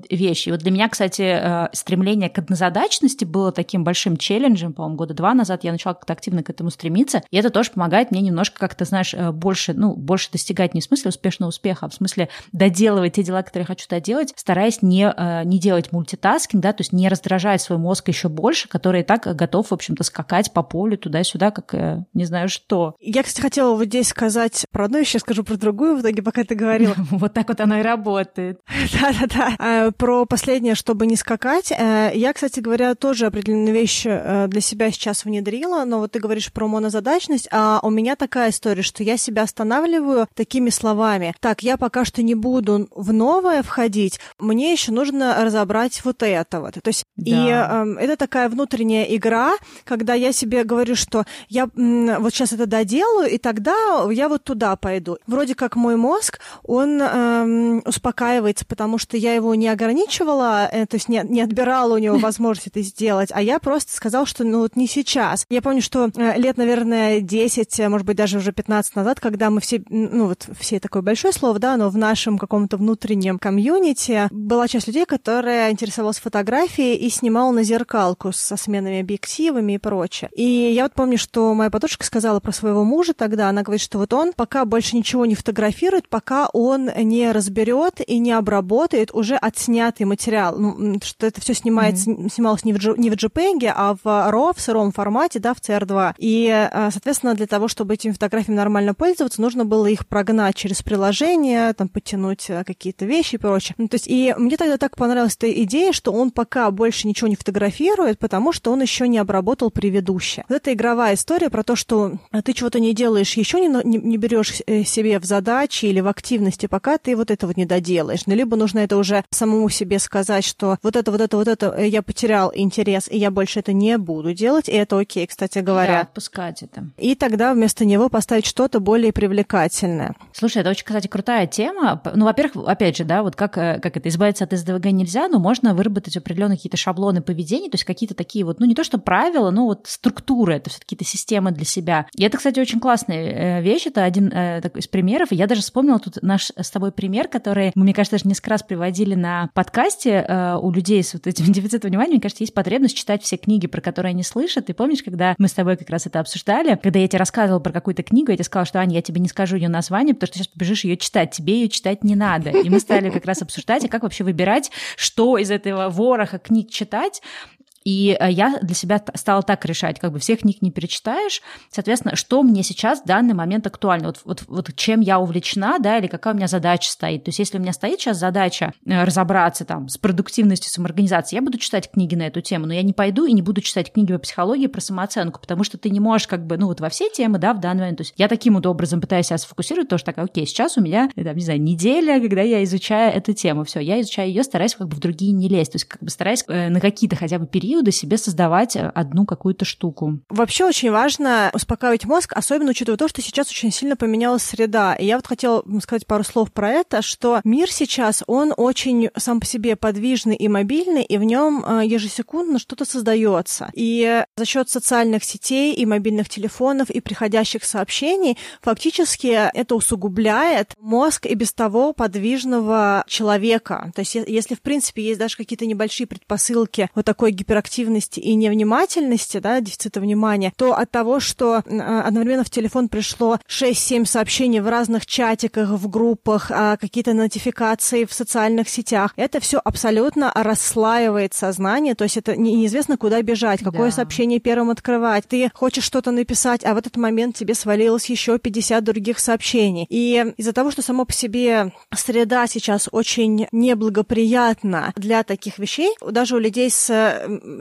вещь. И вот для меня, кстати, э, стремление к однозадачности было таким большим челленджем, по-моему, года два назад я начала как-то активно к этому стремиться, и это тоже помогает мне немножко как-то, знаешь, э, больше, ну, больше достигать не в смысле успешного успеха, а в смысле доделывать те дела, которые я хочу доделать, стараясь не, э, не делать мультитаскинг, да, то есть не раздражать свой мозг еще больше, который и так готов, в общем-то, скакать по полю туда-сюда, как не знаю что. Я, кстати, хотела вот здесь сказать про одну, сейчас скажу про другую, в итоге, пока ты говорила. Вот так вот оно и работает. Да-да-да. Про последнее, чтобы не скакать. Э, я, кстати говоря, тоже определенные вещи э, для себя сейчас внедрила, но вот ты говоришь про монозадачность, а у меня такая история, что я себя останавливаю такими словами. Так, я пока что не буду в новое входить, мне еще нужно разобрать вот это вот. То есть, да. и э, это такая внутренняя игра, когда я себе говорю, что я м, вот сейчас это доделаю, и тогда я вот туда пойду. Вроде как мой мозг, он э, успокаивается, потому что я его не ограничивала, э, то есть не, не отбирала у него возможность это сделать, а я просто сказала, что ну вот не сейчас. Я помню, что э, лет, наверное, 10, может быть, даже уже 15 назад, когда мы все, ну вот все такое большое слово, да, но в нашем каком-то внутреннем комьюнити была часть людей, которая интересовалась фотографией и снимала на зеркалку со сменными объективами и прочее. И я вот помню, что моя подружка сказала про своего мужа тогда, она говорит, что вот он пока больше ничего не фотографирует, пока он не разберет и не обработает уже отснятый материал. Ну, что это все снимается, mm-hmm. снималось не в, G, не в JPEG, а в RAW, в сыром формате, да, в CR2. И, э, соответственно, для того, чтобы этими фотографиями нормально пользоваться, нужно было их прогнать через приложение, там, подтянуть э, какие-то вещи и прочее. Ну, то есть, и мне тогда так понравилась эта идея, что он пока больше ничего не фотографирует, потому что он еще не обработал предыдущее. Вот это игровая история про то, что ты чего-то не делаешь, еще не, не, не берешь э, себе в задачи или в активности, пока ты вот это вот не доделаешь. Ну, либо нужно это уже самому себе сказать, что вот это, вот это, вот это я потерял интерес, и я больше это не буду делать, и это окей, кстати говоря. Да, отпускать это. И тогда вместо него поставить что-то более привлекательное. Слушай, это очень, кстати, крутая тема. Ну, во-первых, опять же, да, вот как, э, как это, избавиться от СДВГ нельзя, но можно выработать определенные какие-то шаблоны поведения, то есть какие-то такие вот, ну, не то что правила, но вот структуры, это все-таки какие-то системы для себя. И это, кстати, очень классная э, вещь, это один э, такой из примеров. Я даже вспомнила тут наш с тобой пример, который мы, мне кажется, даже несколько раз приводили на подкасте э, у людей с вот этим дефицитом внимания. Мне кажется, есть потребность читать все книги, про которые они слышат. Ты помнишь, когда мы с тобой как раз это обсуждали, когда я тебе рассказывала про какую-то книгу, я тебе сказала, что, Аня, я тебе не скажу ее название, потому что сейчас побежишь ее читать, тебе ее читать не надо. И мы стали как раз обсуждать, а как вообще выбирать, что из этого вороха книг читать, и э, я для себя стала так решать, как бы всех книг не перечитаешь, соответственно, что мне сейчас в данный момент актуально, вот, вот, вот чем я увлечена, да, или какая у меня задача стоит. То есть если у меня стоит сейчас задача э, разобраться там с продуктивностью самоорганизации, я буду читать книги на эту тему, но я не пойду и не буду читать книги по психологии про самооценку, потому что ты не можешь как бы, ну вот во все темы, да, в данный момент. То есть я таким вот образом пытаюсь себя сфокусировать, тоже так, окей, сейчас у меня, там, не знаю, неделя, когда я изучаю эту тему, все, я изучаю ее, стараюсь как бы в другие не лезть, то есть как бы стараюсь э, на какие-то хотя бы периоды периода себе создавать э, одну какую-то штуку. Вообще очень важно успокаивать мозг, особенно учитывая то, что сейчас очень сильно поменялась среда. И я вот хотела сказать пару слов про это, что мир сейчас, он очень сам по себе подвижный и мобильный, и в нем э, ежесекундно что-то создается. И за счет социальных сетей и мобильных телефонов и приходящих сообщений фактически это усугубляет мозг и без того подвижного человека. То есть если, в принципе, есть даже какие-то небольшие предпосылки вот такой гиперактивности, гиперактивности и невнимательности, да, дефицита внимания, то от того, что а, одновременно в телефон пришло 6-7 сообщений в разных чатиках, в группах, а, какие-то нотификации в социальных сетях, это все абсолютно расслаивает сознание, то есть это неизвестно, куда бежать, какое да. сообщение первым открывать. Ты хочешь что-то написать, а в этот момент тебе свалилось еще 50 других сообщений. И из-за того, что само по себе среда сейчас очень неблагоприятна для таких вещей, даже у людей с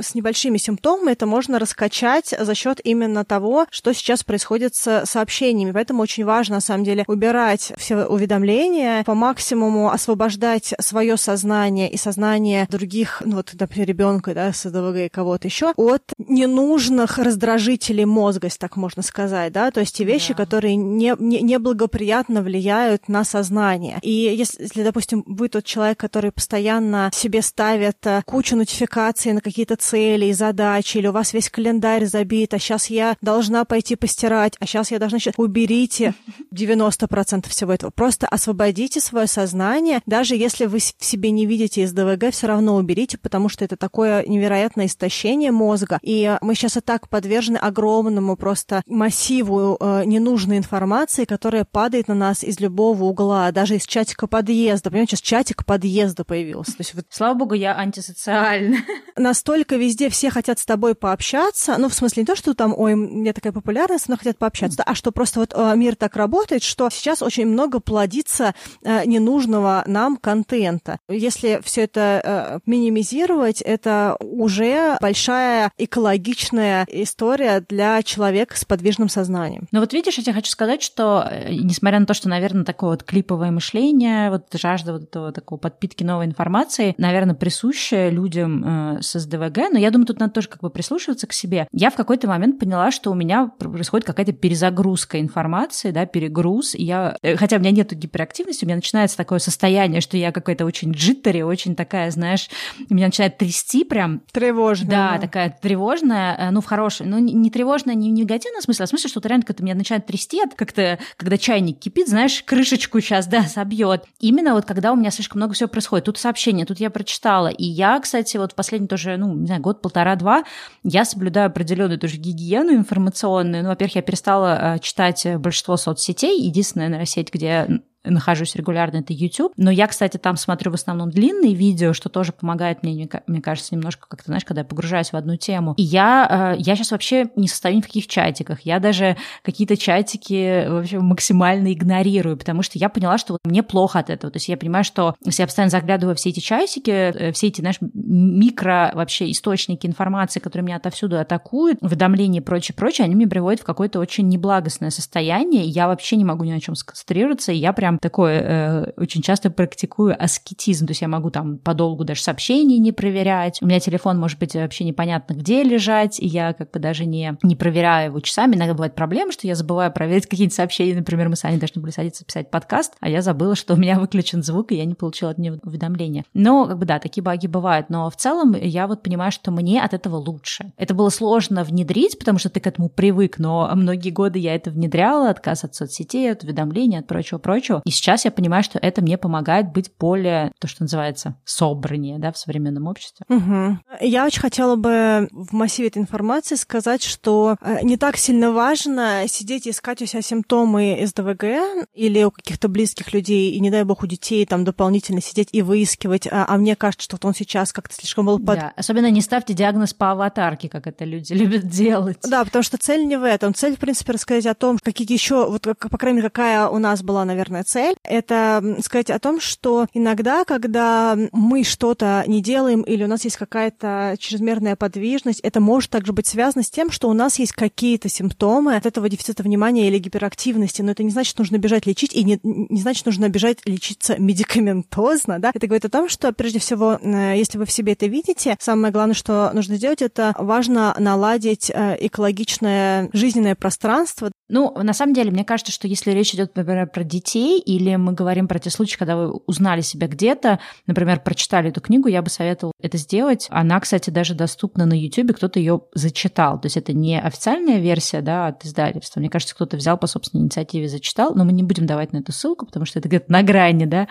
с небольшими симптомами это можно раскачать за счет именно того, что сейчас происходит с сообщениями. Поэтому очень важно, на самом деле, убирать все уведомления, по максимуму освобождать свое сознание и сознание других, ну вот, например, ребенка, да, с АДВГ и кого-то еще, от ненужных раздражителей мозга, если так можно сказать, да, то есть те вещи, да. которые не, не, неблагоприятно влияют на сознание. И если, если, допустим, вы тот человек, который постоянно себе ставит э, кучу нотификаций на какие-то цели и задачи, или у вас весь календарь забит, а сейчас я должна пойти постирать, а сейчас я должна... Уберите 90% всего этого. Просто освободите свое сознание. Даже если вы в себе не видите СДВГ, все равно уберите, потому что это такое невероятное истощение мозга. И мы сейчас и так подвержены огромному просто массиву э, ненужной информации, которая падает на нас из любого угла, даже из чатика подъезда. Понимаете, сейчас чатик подъезда появился. То есть, вот... Слава богу, я антисоциальна. Настолько настолько везде все хотят с тобой пообщаться, ну, в смысле не то, что там, ой, меня такая популярность, но хотят пообщаться, а что просто вот э, мир так работает, что сейчас очень много плодится э, ненужного нам контента. Если все это э, минимизировать, это уже большая экологичная история для человека с подвижным сознанием. Ну вот видишь, я тебе хочу сказать, что несмотря на то, что, наверное, такое вот клиповое мышление, вот жажда вот этого такого подпитки новой информации, наверное, присущая людям с СДВГ, но я думаю, тут надо тоже как бы прислушиваться к себе. Я в какой-то момент поняла, что у меня происходит какая-то перезагрузка информации, да, перегруз. И я, э, хотя у меня нет гиперактивности, у меня начинается такое состояние, что я какой-то очень джиттери, очень такая, знаешь, меня начинает трясти прям. Тревожная. Да, да. такая тревожная, э, ну, в хорошем, ну, не тревожная, не в негативном смысле, а в смысле, что реально как-то меня начинает трясти, как-то, когда чайник кипит, знаешь, крышечку сейчас, да, собьет. Именно вот когда у меня слишком много всего происходит. Тут сообщение, тут я прочитала. И я, кстати, вот в последний тоже, ну, не знаю, год, полтора-два, я соблюдаю определенную тоже гигиену информационную. Ну, во-первых, я перестала э, читать большинство соцсетей. Единственная, наверное, сеть, где нахожусь регулярно, это YouTube. Но я, кстати, там смотрю в основном длинные видео, что тоже помогает мне, мне кажется, немножко как-то, знаешь, когда я погружаюсь в одну тему. И я, э, я сейчас вообще не состою ни в каких чатиках. Я даже какие-то чатики вообще максимально игнорирую, потому что я поняла, что вот мне плохо от этого. То есть я понимаю, что если я постоянно заглядываю все эти чатики, э, все эти, знаешь, микро вообще источники информации, которые меня отовсюду атакуют, уведомления и прочее, прочее, они меня приводят в какое-то очень неблагостное состояние. И я вообще не могу ни на чем сконцентрироваться, и я прям такое, э, очень часто практикую аскетизм, то есть я могу там подолгу даже сообщений не проверять, у меня телефон может быть вообще непонятно где лежать, и я как бы даже не, не проверяю его часами, иногда бывает проблема, что я забываю проверить какие-нибудь сообщения, например, мы с Аней должны были садиться писать подкаст, а я забыла, что у меня выключен звук, и я не получила от него уведомления. Но, как бы, да, такие баги бывают, но в целом я вот понимаю, что мне от этого лучше. Это было сложно внедрить, потому что ты к этому привык, но многие годы я это внедряла, отказ от соцсетей, от уведомлений, от прочего-прочего. И сейчас я понимаю, что это мне помогает быть более, то, что называется, собраннее, да, в современном обществе. Угу. Я очень хотела бы в массиве этой информации сказать, что э, не так сильно важно сидеть и искать у себя симптомы СДВГ или у каких-то близких людей, и не дай бог у детей там дополнительно сидеть и выискивать, а, а мне кажется, что вот он сейчас как-то слишком был под... Да, особенно не ставьте диагноз по аватарке, как это люди любят делать. Да, потому что цель не в этом. Цель, в принципе, рассказать о том, какие еще, вот, по крайней мере, какая у нас была, наверное, цель, цель — это сказать о том, что иногда, когда мы что-то не делаем или у нас есть какая-то чрезмерная подвижность, это может также быть связано с тем, что у нас есть какие-то симптомы от этого дефицита внимания или гиперактивности, но это не значит, что нужно бежать лечить, и не, не значит, нужно бежать лечиться медикаментозно, да. Это говорит о том, что, прежде всего, если вы в себе это видите, самое главное, что нужно сделать, это важно наладить э, экологичное жизненное пространство. Ну, на самом деле, мне кажется, что если речь идет, например, про детей или мы говорим про те случаи, когда вы узнали себя где-то, например, прочитали эту книгу, я бы советовала это сделать. Она, кстати, даже доступна на YouTube, кто-то ее зачитал. То есть это не официальная версия да, от издательства. Мне кажется, кто-то взял по собственной инициативе, зачитал, но мы не будем давать на эту ссылку, потому что это где-то на грани, да,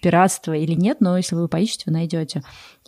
пиратства или нет, но если вы поищете, вы найдете.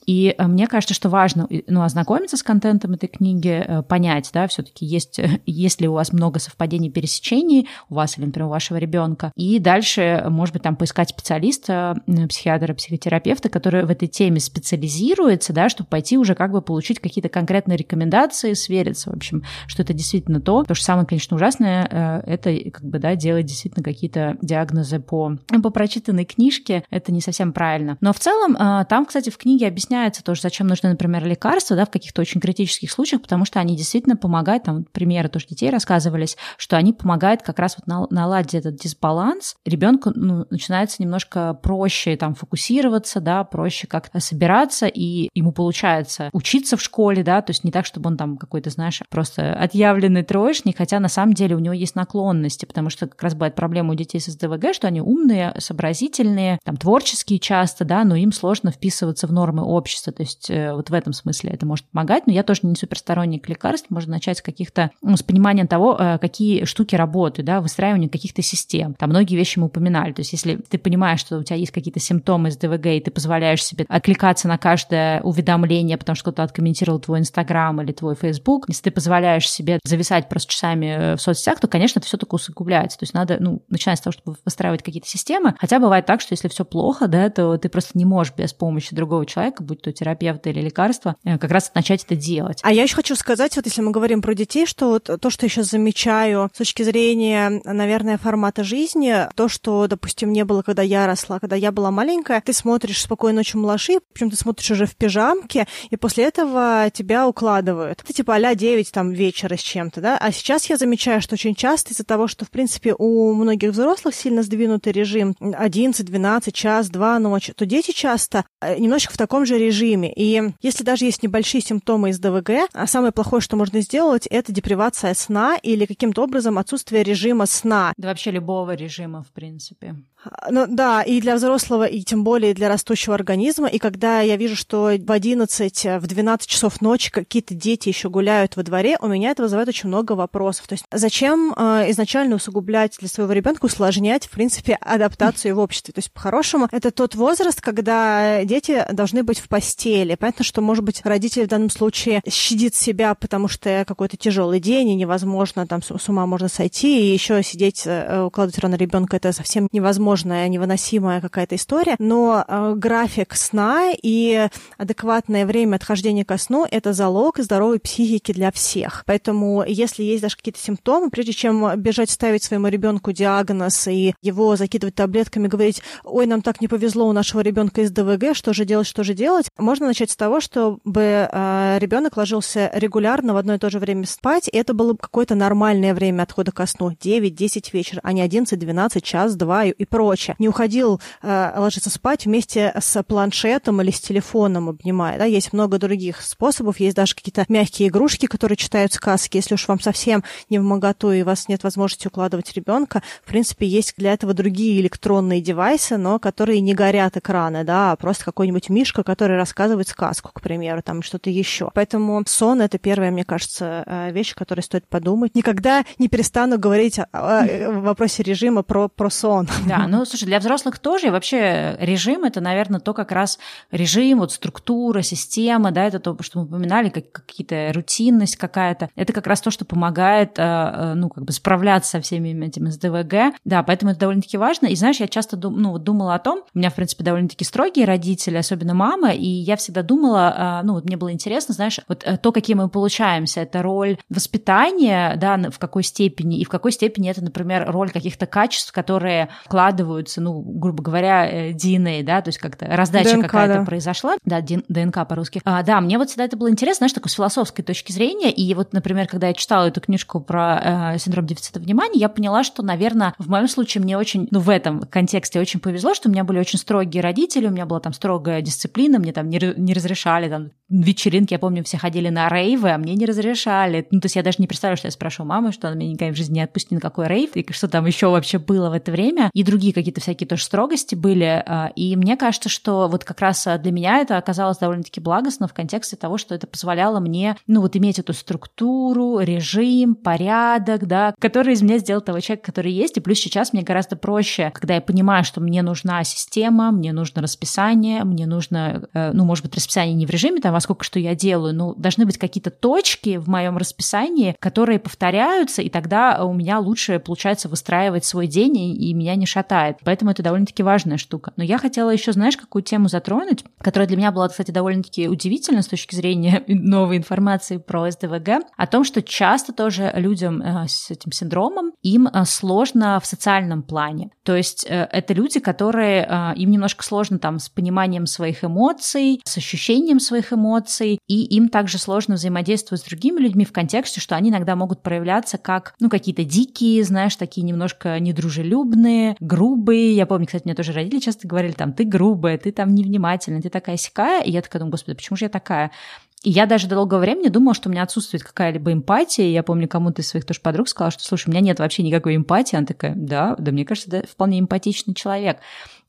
И э, мне кажется, что важно ну, ознакомиться с контентом этой книги, э, понять, да, все-таки есть, есть ли у вас много совпадений, пересечений у вас или, например, у вашего ребенка. И дальше, может быть, там поискать специалиста, психиатра, психотерапевта, который в этой теме специализируется, да, чтобы пойти уже как бы получить какие-то конкретные рекомендации, свериться, в общем, что это действительно то. Потому что самое, конечно, ужасное, э, это как бы, да, делать действительно какие-то диагнозы по, по прочитанной книжке. Это не совсем правильно. Но в целом там, кстати, в книге объясняется объясняется тоже, зачем нужны, например, лекарства, да, в каких-то очень критических случаях, потому что они действительно помогают, там, примеры тоже детей рассказывались, что они помогают как раз вот наладить этот дисбаланс. Ребенку ну, начинается немножко проще там фокусироваться, да, проще как-то собираться, и ему получается учиться в школе, да, то есть не так, чтобы он там какой-то, знаешь, просто отъявленный троечник, хотя на самом деле у него есть наклонности, потому что как раз бывает проблема у детей с СДВГ, что они умные, сообразительные, там, творческие часто, да, но им сложно вписываться в нормы общества общества. То есть э, вот в этом смысле это может помогать. Но я тоже не суперсторонник лекарств. Можно начать с каких-то, ну, с понимания того, э, какие штуки работают, да, выстраивание каких-то систем. Там многие вещи мы упоминали. То есть если ты понимаешь, что у тебя есть какие-то симптомы с ДВГ, и ты позволяешь себе откликаться на каждое уведомление, потому что кто-то откомментировал твой Инстаграм или твой Фейсбук, если ты позволяешь себе зависать просто часами э, в соцсетях, то, конечно, это все только усугубляется. То есть надо, ну, начинать с того, чтобы выстраивать какие-то системы. Хотя бывает так, что если все плохо, да, то ты просто не можешь без помощи другого человека будь то терапевт или лекарство, э, как раз начать это делать. А я еще хочу сказать, вот если мы говорим про детей, что вот то, что я сейчас замечаю с точки зрения, наверное, формата жизни, то, что, допустим, не было, когда я росла, когда я была маленькая, ты смотришь «Спокойной ночи, малыши», причем ты смотришь уже в пижамке, и после этого тебя укладывают. Это типа а 9 там вечера с чем-то, да? А сейчас я замечаю, что очень часто из-за того, что, в принципе, у многих взрослых сильно сдвинутый режим 11, 12, час, 2 ночи, то дети часто э, немножечко в таком же режиме. И если даже есть небольшие симптомы из ДВГ, а самое плохое, что можно сделать, это депривация сна или каким-то образом отсутствие режима сна. Да вообще любого режима, в принципе. Ну, да, и для взрослого, и тем более для растущего организма. И когда я вижу, что в 11, в 12 часов ночи какие-то дети еще гуляют во дворе, у меня это вызывает очень много вопросов. То есть зачем э, изначально усугублять для своего ребенка, усложнять, в принципе, адаптацию в обществе? То есть, по-хорошему, это тот возраст, когда дети должны быть в постели. Понятно, что, может быть, родитель в данном случае щадит себя, потому что какой-то тяжелый день, и невозможно, там с ума можно сойти, и еще сидеть, э, укладывать рано ребенка, это совсем невозможно невозможная, невыносимая какая-то история, но э, график сна и адекватное время отхождения ко сну – это залог здоровой психики для всех. Поэтому если есть даже какие-то симптомы, прежде чем бежать ставить своему ребенку диагноз и его закидывать таблетками, говорить, ой, нам так не повезло у нашего ребенка из ДВГ, что же делать, что же делать, можно начать с того, чтобы э, ребенок ложился регулярно в одно и то же время спать, и это было какое-то нормальное время отхода ко сну, 9-10 вечера, а не 11-12, час, 2 и, и прочее прочее, не уходил э, ложиться спать вместе с планшетом или с телефоном обнимая. Да? Есть много других способов, есть даже какие-то мягкие игрушки, которые читают сказки. Если уж вам совсем не в моготу и у вас нет возможности укладывать ребенка, в принципе, есть для этого другие электронные девайсы, но которые не горят экраны, да, а просто какой-нибудь мишка, который рассказывает сказку, к примеру, там что-то еще. Поэтому сон — это первая, мне кажется, э, вещь, о которой стоит подумать. Никогда не перестану говорить о, о, в вопросе режима про, про сон. Да, ну, слушай, для взрослых тоже. И вообще режим — это, наверное, то как раз режим, вот структура, система, да, это то, что мы упоминали, как какие-то рутинность какая-то. Это как раз то, что помогает, э, э, ну, как бы справляться со всеми этими СДВГ. Да, поэтому это довольно-таки важно. И знаешь, я часто дум, ну, думала о том, у меня, в принципе, довольно-таки строгие родители, особенно мама, и я всегда думала, э, ну, вот мне было интересно, знаешь, вот то, какие мы получаемся, это роль воспитания, да, в какой степени, и в какой степени это, например, роль каких-то качеств, которые вкладывают складываются, ну, грубо говоря, DNA, э, да, то есть как-то раздача какая-то да. произошла, да, ДНК по-русски. А, да, мне вот всегда это было интересно, знаешь, такой с философской точки зрения, и вот, например, когда я читала эту книжку про э, синдром дефицита внимания, я поняла, что, наверное, в моем случае мне очень, ну, в этом контексте очень повезло, что у меня были очень строгие родители, у меня была там строгая дисциплина, мне там не, не разрешали там вечеринки, я помню, все ходили на рейвы, а мне не разрешали. Ну, то есть я даже не представляю, что я спрошу мамы, что она меня никогда в жизни не отпустит на какой рейв, и что там еще вообще было в это время. И другие какие-то всякие тоже строгости были. А, и мне кажется, что вот как раз для меня это оказалось довольно-таки благостно в контексте того, что это позволяло мне, ну, вот иметь эту структуру, режим, порядок, да, который из меня сделал того человека, который есть. И плюс сейчас мне гораздо проще, когда я понимаю, что мне нужна система, мне нужно расписание, мне нужно, э, ну, может быть, расписание не в режиме там во сколько что я делаю, ну, должны быть какие-то точки в моем расписании, которые повторяются, и тогда у меня лучше получается выстраивать свой день, и, и меня не шатает. Поэтому это довольно-таки важная штука. Но я хотела еще, знаешь, какую тему затронуть, которая для меня была, кстати, довольно-таки удивительна с точки зрения новой информации про СДВГ, о том, что часто тоже людям э, с этим синдромом им э, сложно в социальном плане. То есть э, это люди, которые им немножко сложно там с пониманием своих эмоций, с ощущением своих эмоций, эмоций, и им также сложно взаимодействовать с другими людьми в контексте, что они иногда могут проявляться как, ну, какие-то дикие, знаешь, такие немножко недружелюбные, грубые. Я помню, кстати, мне тоже родители часто говорили, там, ты грубая, ты там невнимательная, ты такая сякая. И я такая думаю, господи, почему же я такая? И я даже долгого времени думала, что у меня отсутствует какая-либо эмпатия. Я помню, кому-то из своих тоже подруг сказала, что, слушай, у меня нет вообще никакой эмпатии. Она такая, да, да, мне кажется, да, вполне эмпатичный человек.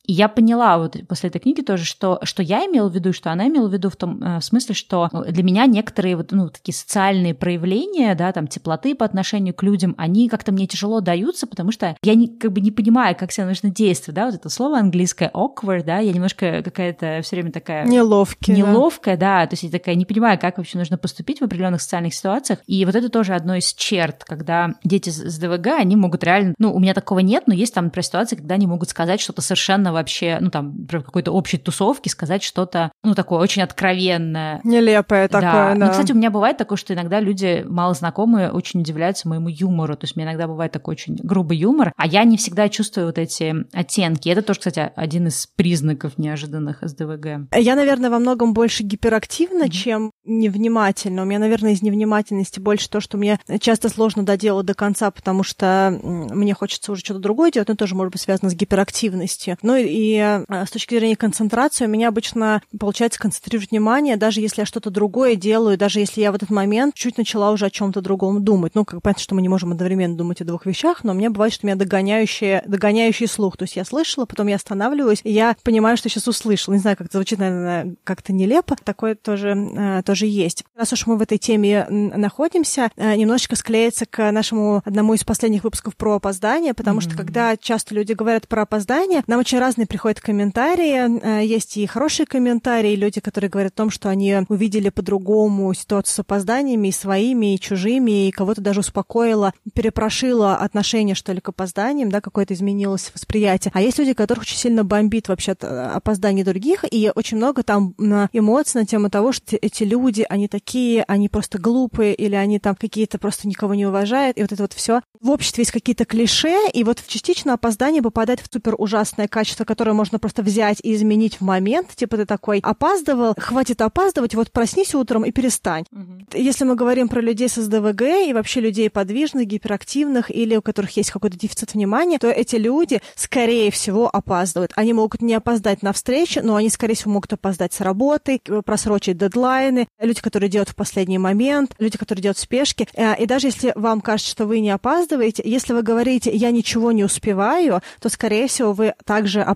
И я поняла вот после этой книги тоже, что, что я имела в виду, что она имела в виду в том э, в смысле, что для меня некоторые вот, ну, такие социальные проявления, да, там, теплоты по отношению к людям, они как-то мне тяжело даются, потому что я не, как бы не понимаю, как себя нужно действовать, да, вот это слово английское awkward, да, я немножко какая-то все время такая... Неловкая. Неловкая, да. да, то есть я такая не понимаю, как вообще нужно поступить в определенных социальных ситуациях. И вот это тоже одно из черт, когда дети с ДВГ, они могут реально, ну, у меня такого нет, но есть там, например, ситуации, когда они могут сказать что-то совершенно вообще, ну там, про какой-то общей тусовки сказать что-то, ну такое очень откровенное. Нелепое такое, да. да. Ну, кстати, у меня бывает такое, что иногда люди мало знакомые очень удивляются моему юмору. То есть у меня иногда бывает такой очень грубый юмор, а я не всегда чувствую вот эти оттенки. Это тоже, кстати, один из признаков неожиданных СДВГ. Я, наверное, во многом больше гиперактивна, mm-hmm. чем невнимательна. У меня, наверное, из невнимательности больше то, что мне часто сложно доделать до конца, потому что мне хочется уже что-то другое делать, но тоже может быть связано с гиперактивностью. Ну и э, с точки зрения концентрации у меня обычно получается концентрировать внимание, даже если я что-то другое делаю, даже если я в этот момент чуть начала уже о чем-то другом думать. Ну, как понятно, что мы не можем одновременно думать о двух вещах, но мне бывает, что у меня догоняющий, догоняющий слух. То есть я слышала, потом я останавливаюсь, и я понимаю, что сейчас услышала. Не знаю, как это звучит, наверное, как-то нелепо. Такое тоже, э, тоже есть. Раз уж мы в этой теме находимся, э, немножечко склеится к нашему одному из последних выпусков про опоздание, потому mm-hmm. что когда часто люди говорят про опоздание, нам очень разные приходят комментарии. Э, есть и хорошие комментарии, люди, которые говорят о том, что они увидели по-другому ситуацию с опозданиями, и своими, и чужими, и кого-то даже успокоило, перепрошило отношение, что ли, к опозданиям, да, какое-то изменилось восприятие. А есть люди, которых очень сильно бомбит вообще от э, других, и очень много там эмоций на тему того, что эти люди, они такие, они просто глупые, или они там какие-то просто никого не уважают, и вот это вот все. В обществе есть какие-то клише, и вот частично опоздание попадает в супер ужасное качество, которое можно просто взять и изменить в момент. Типа ты такой опаздывал, хватит опаздывать, вот проснись утром и перестань. Угу. Если мы говорим про людей с СДВГ и вообще людей подвижных, гиперактивных или у которых есть какой-то дефицит внимания, то эти люди, скорее всего, опаздывают. Они могут не опоздать на встречу, но они, скорее всего, могут опоздать с работы, просрочить дедлайны, люди, которые делают в последний момент, люди, которые делают спешки. Э, и даже если вам кажется, что вы не опаздываете, если вы говорите «я ничего не успеваю», то, скорее всего, вы также опаздываете,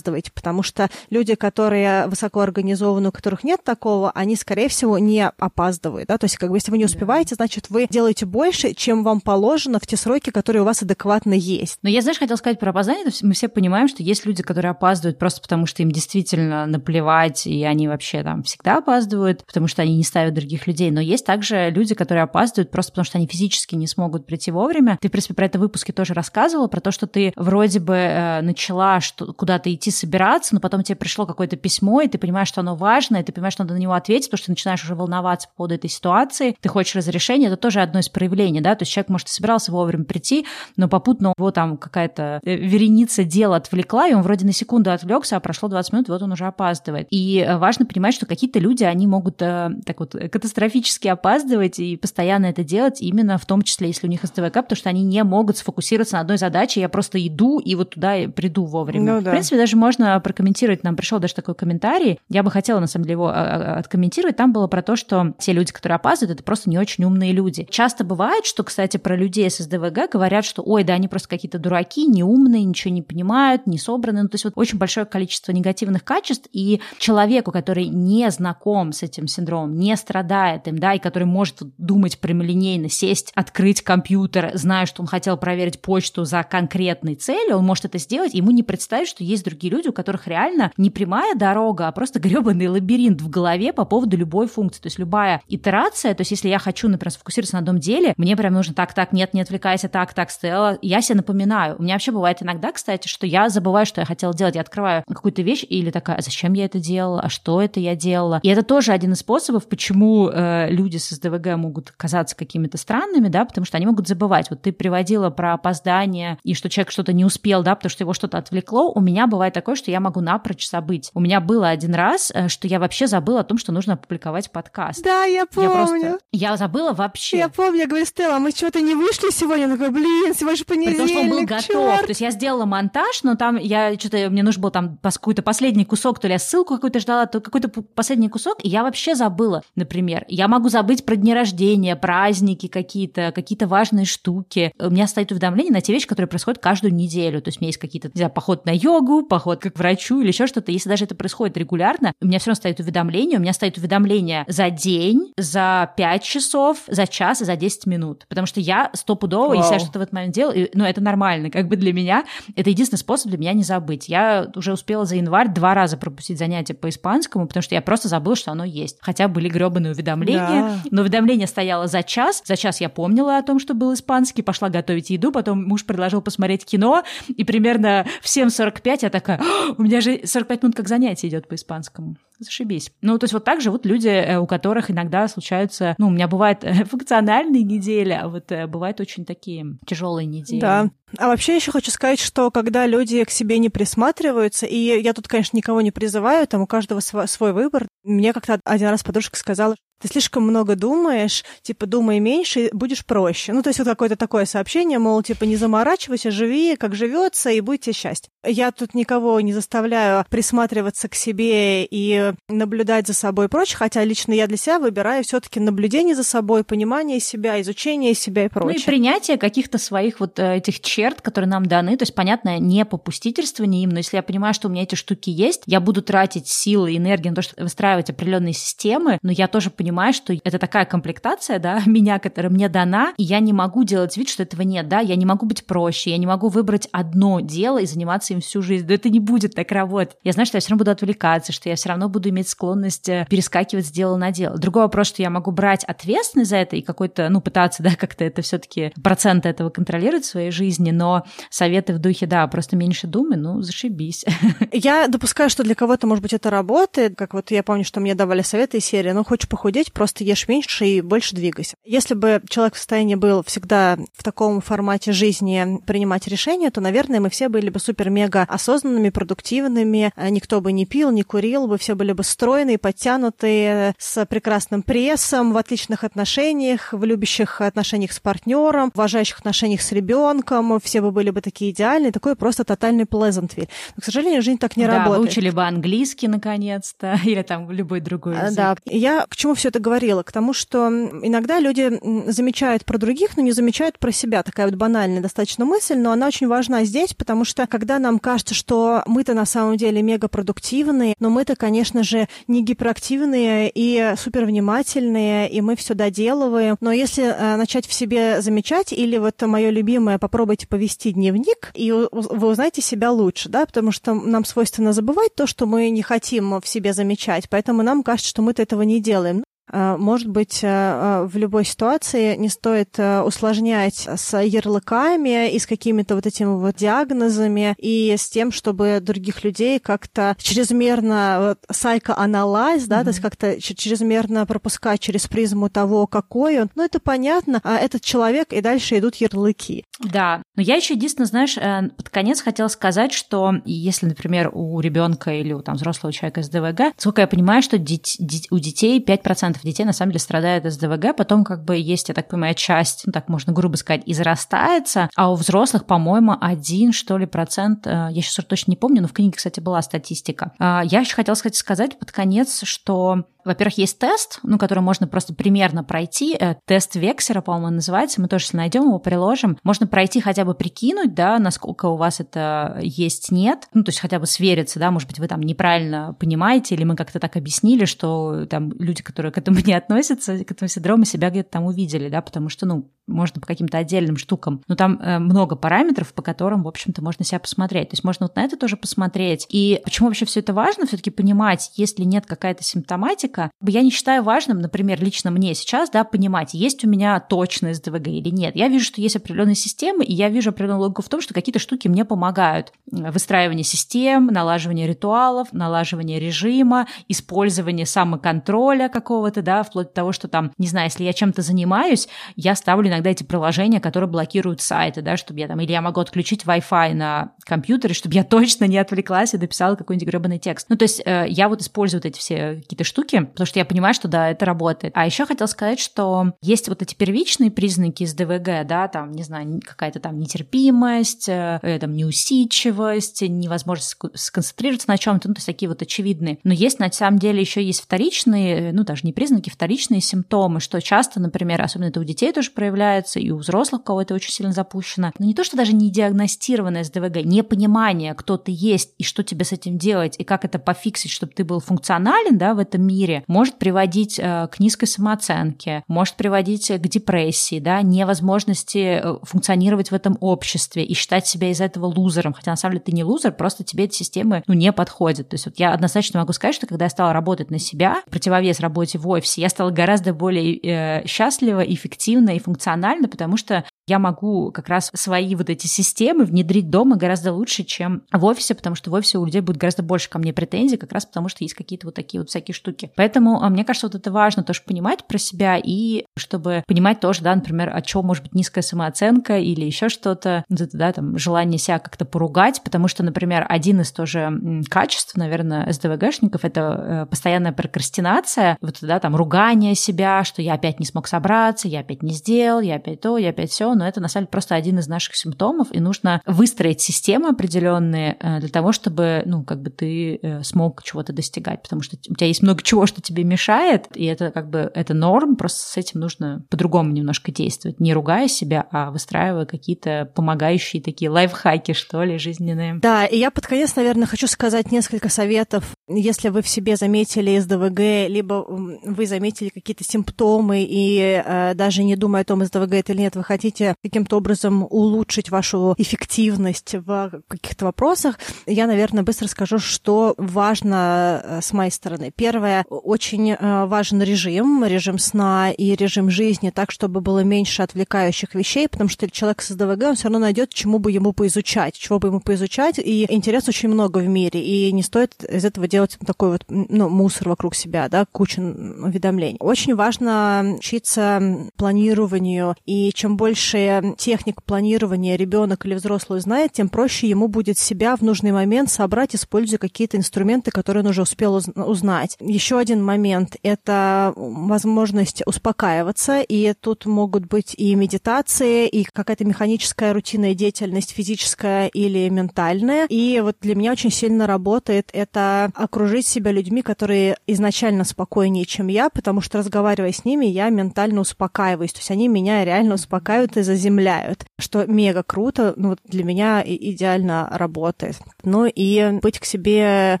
потому что люди, которые высоко организованы, у которых нет такого, они, скорее всего, не опаздывают. Да? То есть, как бы, если вы не успеваете, значит, вы делаете больше, чем вам положено в те сроки, которые у вас адекватно есть. Но я, знаешь, хотела сказать про опоздание. Мы все понимаем, что есть люди, которые опаздывают просто потому, что им действительно наплевать, и они вообще там всегда опаздывают, потому что они не ставят других людей. Но есть также люди, которые опаздывают просто потому, что они физически не смогут прийти вовремя. Ты, в принципе, про это в выпуске тоже рассказывала, про то, что ты вроде бы э, начала что, куда-то идти собираться, но потом тебе пришло какое-то письмо, и ты понимаешь, что оно важно, и ты понимаешь, что надо на него ответить, потому что ты начинаешь уже волноваться по поводу этой ситуации, ты хочешь разрешения, это тоже одно из проявлений, да, то есть человек, может, и собирался вовремя прийти, но попутно его там какая-то э, вереница дела отвлекла, и он вроде на секунду отвлекся, а прошло 20 минут, вот он уже опаздывает. И э, важно понимать, что какие-то люди, они могут э, так вот катастрофически опаздывать и постоянно это делать, именно в том числе, если у них СТВК, потому что они не могут сфокусироваться на одной задаче, я просто иду и вот туда приду вовремя. Ну, да. Принципе, даже можно прокомментировать, нам пришел даже такой комментарий, я бы хотела, на самом деле, его а, а, откомментировать, там было про то, что те люди, которые опаздывают, это просто не очень умные люди. Часто бывает, что, кстати, про людей с СДВГ говорят, что, ой, да, они просто какие-то дураки, неумные, ничего не понимают, не собраны. Ну, то есть вот очень большое количество негативных качеств, и человеку, который не знаком с этим синдромом, не страдает им, да, и который может думать прямолинейно, сесть, открыть компьютер, зная, что он хотел проверить почту за конкретной целью, он может это сделать, ему не представить, что есть другие люди, у которых реально не прямая дорога, а просто гребаный лабиринт в голове по поводу любой функции. То есть любая итерация, то есть если я хочу, например, сфокусироваться на одном деле, мне прям нужно так, так, нет, не отвлекайся, так, так, Стелла, я себе напоминаю. У меня вообще бывает иногда, кстати, что я забываю, что я хотела делать. Я открываю какую-то вещь или такая, а зачем я это делала, а что это я делала. И это тоже один из способов, почему э, люди с СДВГ могут казаться какими-то странными, да, потому что они могут забывать. Вот ты приводила про опоздание и что человек что-то не успел, да, потому что его что-то отвлекло. У меня бывает такое, что я могу напрочь забыть. У меня было один раз, э, что я вообще забыла о том, что нужно опубликовать подкаст. Да, я помню. Я, просто, я забыла вообще. Я помню, я говорю, Стелла, мы чего-то не вышли сегодня? Я такой, блин, сегодня же понедельник, Потому что он был готов. То есть я сделала монтаж, но там я что-то, мне нужно было там какой-то последний кусок, то ли я ссылку какую-то ждала, то какой-то последний кусок, и я вообще забыла, например. Я могу забыть про дни рождения, праздники какие-то, какие-то важные штуки. У меня стоит уведомление на те вещи, которые происходят каждую неделю. То есть у меня есть какие-то, не знаю, поход на йогу, поход к врачу или еще что-то. Если даже это происходит регулярно, у меня все равно стоит уведомление. У меня стоит уведомление за день, за 5 часов, за час и за 10 минут. Потому что я стопудово, если я что-то в этот момент делаю, ну, это нормально, как бы для меня. Это единственный способ для меня не забыть. Я уже успела за январь два раза пропустить занятия по испанскому, потому что я просто забыла, что оно есть. Хотя были гребаные уведомления, да. но уведомление стояло за час. За час я помнила о том, что был испанский, пошла готовить еду, потом муж предложил посмотреть кино, и примерно в 7.45 я такая, у меня же 45 минут как занятие идет по испанскому. Зашибись. Ну, то есть вот так же вот люди, э, у которых иногда случаются, ну, у меня бывают э, функциональные недели, а вот э, бывают очень такие тяжелые недели. Да. А вообще еще хочу сказать, что когда люди к себе не присматриваются, и я тут, конечно, никого не призываю, там у каждого свой выбор. Мне как-то один раз подружка сказала, ты слишком много думаешь, типа, думай меньше, будешь проще. Ну, то есть вот какое-то такое сообщение, мол, типа, не заморачивайся, живи, как живется, и будьте счастье. Я тут никого не заставляю присматриваться к себе и наблюдать за собой и прочее, хотя лично я для себя выбираю все таки наблюдение за собой, понимание себя, изучение себя и прочее. Ну и принятие каких-то своих вот э, этих черт, которые нам даны, то есть, понятно, не попустительствование им, но если я понимаю, что у меня эти штуки есть, я буду тратить силы и энергию на то, чтобы выстраивать определенные системы, но я тоже понимаю, понимаю, что это такая комплектация, да, меня, которая мне дана, и я не могу делать вид, что этого нет, да, я не могу быть проще, я не могу выбрать одно дело и заниматься им всю жизнь. Да это не будет так работать. Я знаю, что я все равно буду отвлекаться, что я все равно буду иметь склонность э, перескакивать с дела на дело. Другой вопрос, что я могу брать ответственность за это и какой-то, ну, пытаться, да, как-то это все таки процент этого контролировать в своей жизни, но советы в духе, да, просто меньше думай, ну, зашибись. Я допускаю, что для кого-то, может быть, это работает, как вот я помню, что мне давали советы из серии, ну, хочешь похудеть, похудеть, просто ешь меньше и больше двигайся. Если бы человек в состоянии был всегда в таком формате жизни принимать решения, то, наверное, мы все были бы супер-мега осознанными, продуктивными, э, никто бы не пил, не курил, бы все были бы стройные, подтянутые, с прекрасным прессом, в отличных отношениях, в любящих отношениях с партнером, в уважающих отношениях с ребенком, все бы были бы такие идеальные, такой просто тотальный плезантвиль. Но, к сожалению, жизнь так не да, работает. выучили бы английский наконец-то, или там любой другой э, язык. Да, я к чему все это говорила? К тому, что иногда люди замечают про других, но не замечают про себя. Такая вот банальная достаточно мысль, но она очень важна здесь, потому что когда нам кажется, что мы-то на самом деле мега продуктивные, но мы-то, конечно же, не гиперактивные и супервнимательные, и мы все доделываем. Но если э, начать в себе замечать, или вот мое любимое, попробуйте повести дневник, и вы узнаете себя лучше, да, потому что нам свойственно забывать то, что мы не хотим в себе замечать, поэтому нам кажется, что мы-то этого не делаем. А, может быть, э, э, в любой ситуации не стоит э, усложнять с ярлыками и с какими-то вот этими вот диагнозами и с тем, чтобы других людей как-то чрезмерно psychoanalyze, да, mm-hmm. то есть как-то чрезмерно пропускать через призму того, какой он. Ну, это понятно, а этот человек, и дальше идут ярлыки. Да, но я еще единственное, знаешь, под конец хотела сказать, что если, например, у ребенка или у там, взрослого человека с ДВГ, сколько я понимаю, что у детей 5% детей на самом деле страдает СДВГ, потом как бы есть, я так понимаю, часть, ну так можно грубо сказать, израстается, а у взрослых, по-моему, один, что ли, процент, э, я сейчас точно не помню, но в книге, кстати, была статистика. А, я еще хотела сказать, сказать под конец, что во-первых, есть тест, ну, который можно просто примерно пройти. Э, тест Вексера, по-моему, называется. Мы тоже, найдем его, приложим. Можно пройти хотя бы прикинуть, да, насколько у вас это есть, нет. Ну, то есть хотя бы свериться, да, может быть, вы там неправильно понимаете, или мы как-то так объяснили, что там люди, которые к этому не относятся, к этому синдрому, себя где-то там увидели, да, потому что, ну, можно по каким-то отдельным штукам. Но там э, много параметров, по которым, в общем-то, можно себя посмотреть. То есть можно вот на это тоже посмотреть. И почему вообще все это важно? Все-таки понимать, если нет какая-то симптоматика. Я не считаю важным, например, лично мне сейчас, да, понимать, есть у меня точно СДВГ или нет. Я вижу, что есть определенные системы, и я вижу определенную логику в том, что какие-то штуки мне помогают. Выстраивание систем, налаживание ритуалов, налаживание режима, использование самоконтроля какого-то, да, вплоть до того, что там, не знаю, если я чем-то занимаюсь, я ставлю иногда эти приложения, которые блокируют сайты, да, чтобы я там, или я могу отключить Wi-Fi на компьютере, чтобы я точно не отвлеклась и дописала какой-нибудь гребаный текст. Ну, то есть э, я вот использую вот эти все какие-то штуки, потому что я понимаю, что да, это работает. А еще хотела сказать, что есть вот эти первичные признаки с ДВГ, да, там, не знаю, какая-то там нетерпимость, э, э там, неусидчивость, невозможность сконцентрироваться на чем-то, ну, то есть такие вот очевидные. Но есть, на самом деле, еще есть вторичные, э, ну, даже не признаки, вторичные симптомы, что часто, например, особенно это у детей тоже проявляется, проявляются, и у взрослых у кого это очень сильно запущено. Но не то, что даже не диагностированное СДВГ, непонимание, кто ты есть и что тебе с этим делать, и как это пофиксить, чтобы ты был функционален да, в этом мире, может приводить э, к низкой самооценке, может приводить к депрессии, да, невозможности э, функционировать в этом обществе и считать себя из этого лузером. Хотя на самом деле ты не лузер, просто тебе эти системы ну, не подходят. То есть вот я однозначно могу сказать, что когда я стала работать на себя, противовес работе в офисе, я стала гораздо более э, счастлива, эффективна и функциональна эмоционально, потому что я могу как раз свои вот эти системы внедрить дома гораздо лучше, чем в офисе, потому что в офисе у людей будет гораздо больше ко мне претензий, как раз потому что есть какие-то вот такие вот всякие штуки. Поэтому а, мне кажется, вот это важно тоже понимать про себя и чтобы понимать тоже, да, например, о чем может быть низкая самооценка или еще что-то, да, там, желание себя как-то поругать, потому что, например, один из тоже качеств, наверное, СДВГшников — это э, постоянная прокрастинация, вот, да, там, ругание себя, что я опять не смог собраться, я опять не сделал, я опять то, я опять все, но это, на самом деле, просто один из наших симптомов, и нужно выстроить системы определенные э, для того, чтобы, ну, как бы ты э, смог чего-то достигать, потому что у тебя есть много чего, что тебе мешает, и это как бы, это норм, просто с этим нужно по-другому немножко действовать, не ругая себя, а выстраивая какие-то помогающие такие лайфхаки, что ли, жизненные. Да, и я под конец, наверное, хочу сказать несколько советов, если вы в себе заметили СДВГ, либо вы заметили какие-то симптомы и э, даже не думая о том, СДВГ это или нет, вы хотите каким-то образом улучшить вашу эффективность в каких-то вопросах, я, наверное, быстро скажу, что важно э, с моей стороны. Первое, очень э, важен режим, режим сна и режим жизни, так, чтобы было меньше отвлекающих вещей, потому что человек с СДВГ, он все равно найдет, чему бы ему поизучать, чего бы ему поизучать, и интерес очень много в мире, и не стоит из этого делать такой вот ну, мусор вокруг себя, да, куча уведомлений. Очень важно учиться планированию, и чем больше техник планирования ребенок или взрослый знает, тем проще ему будет себя в нужный момент собрать, используя какие-то инструменты, которые он уже успел узнать. Еще один момент — это возможность успокаиваться, и тут могут быть и медитации, и какая-то механическая рутинная деятельность, физическая или ментальная. И вот для меня очень сильно работает это окружить себя людьми, которые изначально спокойнее, чем я, потому что разговаривая с ними, я ментально успокаиваюсь. То есть они меня реально успокаивают и заземляют, что мега круто, ну, для меня идеально работает. Ну и быть к себе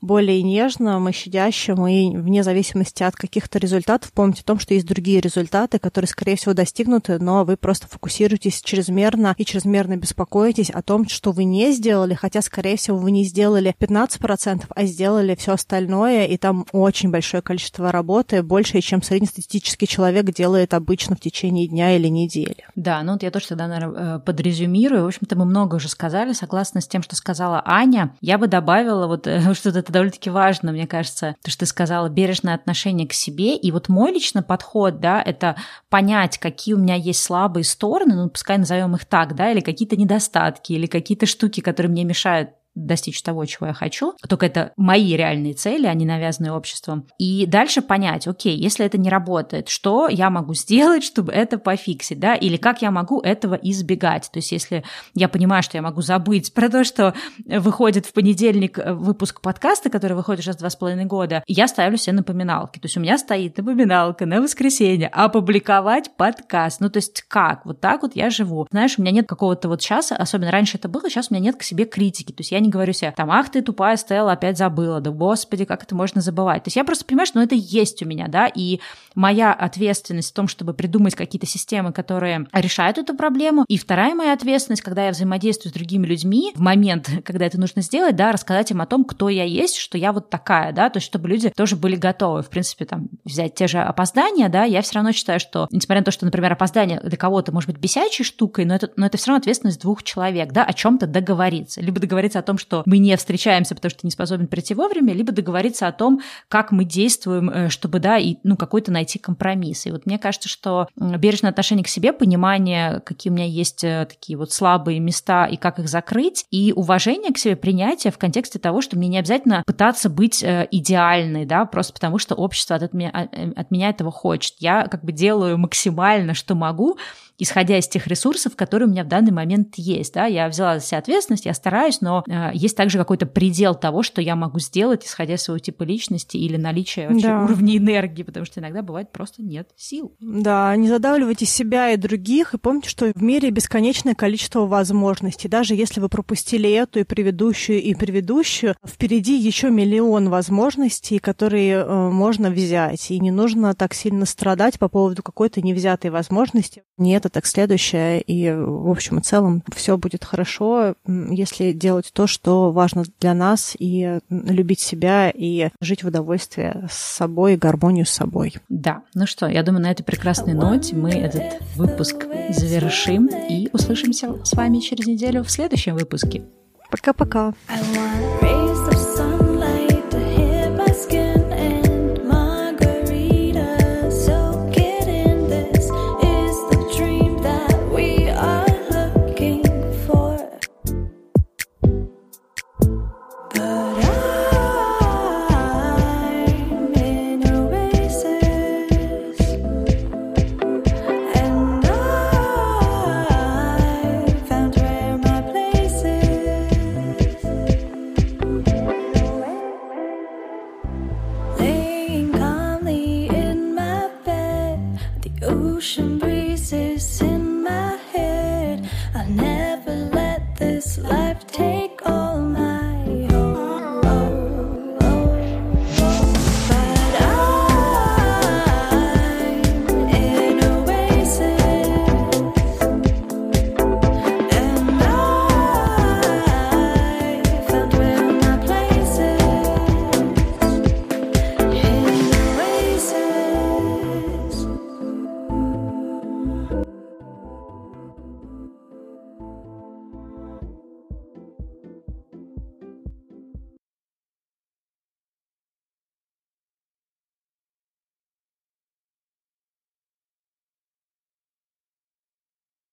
более нежным и щадящим, и вне зависимости от каких-то результатов, помнить о том, что есть другие результаты, которые, скорее всего, достигнуты, но вы просто фокусируетесь чрезмерно и чрезмерно беспокоитесь о том, что вы не сделали, хотя, скорее всего, вы не сделали 15%, а сделали все остальное, и там очень большое количество работы, больше, чем среднестатистический человек делает обычно в течение дня или недели. Да, ну вот я тоже тогда, наверное, э, подрезюмирую. В общем-то, мы много уже сказали, согласно с тем, что сказала Аня. Я бы добавила вот э, что-то это довольно-таки важно, мне кажется, то, что ты сказала, бережное отношение к себе. И вот мой личный подход, да, это понять, какие у меня есть слабые стороны, ну, пускай назовем их так, да, или какие-то недостатки, или какие-то штуки, которые мне мешают достичь того, чего я хочу, только это мои реальные цели, не навязанные обществом. И дальше понять, окей, если это не работает, что я могу сделать, чтобы это пофиксить, да, или как я могу этого избегать. То есть если я понимаю, что я могу забыть про то, что выходит в понедельник э, выпуск подкаста, который выходит уже два с половиной года, я ставлю себе напоминалки. То есть у меня стоит напоминалка на воскресенье опубликовать подкаст. Ну, то есть как? Вот так вот я живу. Знаешь, у меня нет какого-то вот часа, особенно раньше это было, сейчас у меня нет к себе критики. То есть я не говорю себе, там, ах ты тупая Стелла, опять забыла, да господи, как это можно забывать. То есть я просто понимаю, что ну, это есть у меня, да, и моя ответственность в том, чтобы придумать какие-то системы, которые решают эту проблему, и вторая моя ответственность, когда я взаимодействую с другими людьми, в момент, когда это нужно сделать, да, рассказать им о том, кто я есть, что я вот такая, да, то есть чтобы люди тоже были готовы, в принципе, там, взять те же опоздания, да, я все равно считаю, что, несмотря на то, что, например, опоздание для кого-то может быть бесячей штукой, но это, но это все равно ответственность двух человек, да, о чем-то договориться, либо договориться о том, что мы не встречаемся, потому что не способен прийти вовремя, либо договориться о том, как мы действуем, э, чтобы, да, и, ну, какой-то найти компромисс. И вот мне кажется, что бережное отношение к себе, понимание, какие у меня есть э, такие вот слабые места и как их закрыть, и уважение к себе, принятие в контексте того, что мне не обязательно пытаться быть э, идеальной, да, просто потому что общество от меня, от меня этого хочет. Я как бы делаю максимально, что могу, исходя из тех ресурсов, которые у меня в данный момент есть. Да? Я взяла за себя ответственность, я стараюсь, но э, есть также какой-то предел того, что я могу сделать, исходя из своего типа личности или наличия вообще да. уровня энергии, потому что иногда бывает просто нет сил. Да, не задавливайте себя и других, и помните, что в мире бесконечное количество возможностей. Даже если вы пропустили эту и предыдущую, и предыдущую, впереди еще миллион возможностей, которые э, можно взять. И не нужно так сильно страдать по поводу какой-то невзятой возможности. Нет, это, так следующее, и в общем и целом все будет хорошо, если делать то, что важно для нас, и любить себя, и жить в удовольствии с собой, и гармонию с собой. Да, ну что, я думаю, на этой прекрасной ноте мы этот выпуск завершим и услышимся с вами через неделю в следующем выпуске. Пока-пока.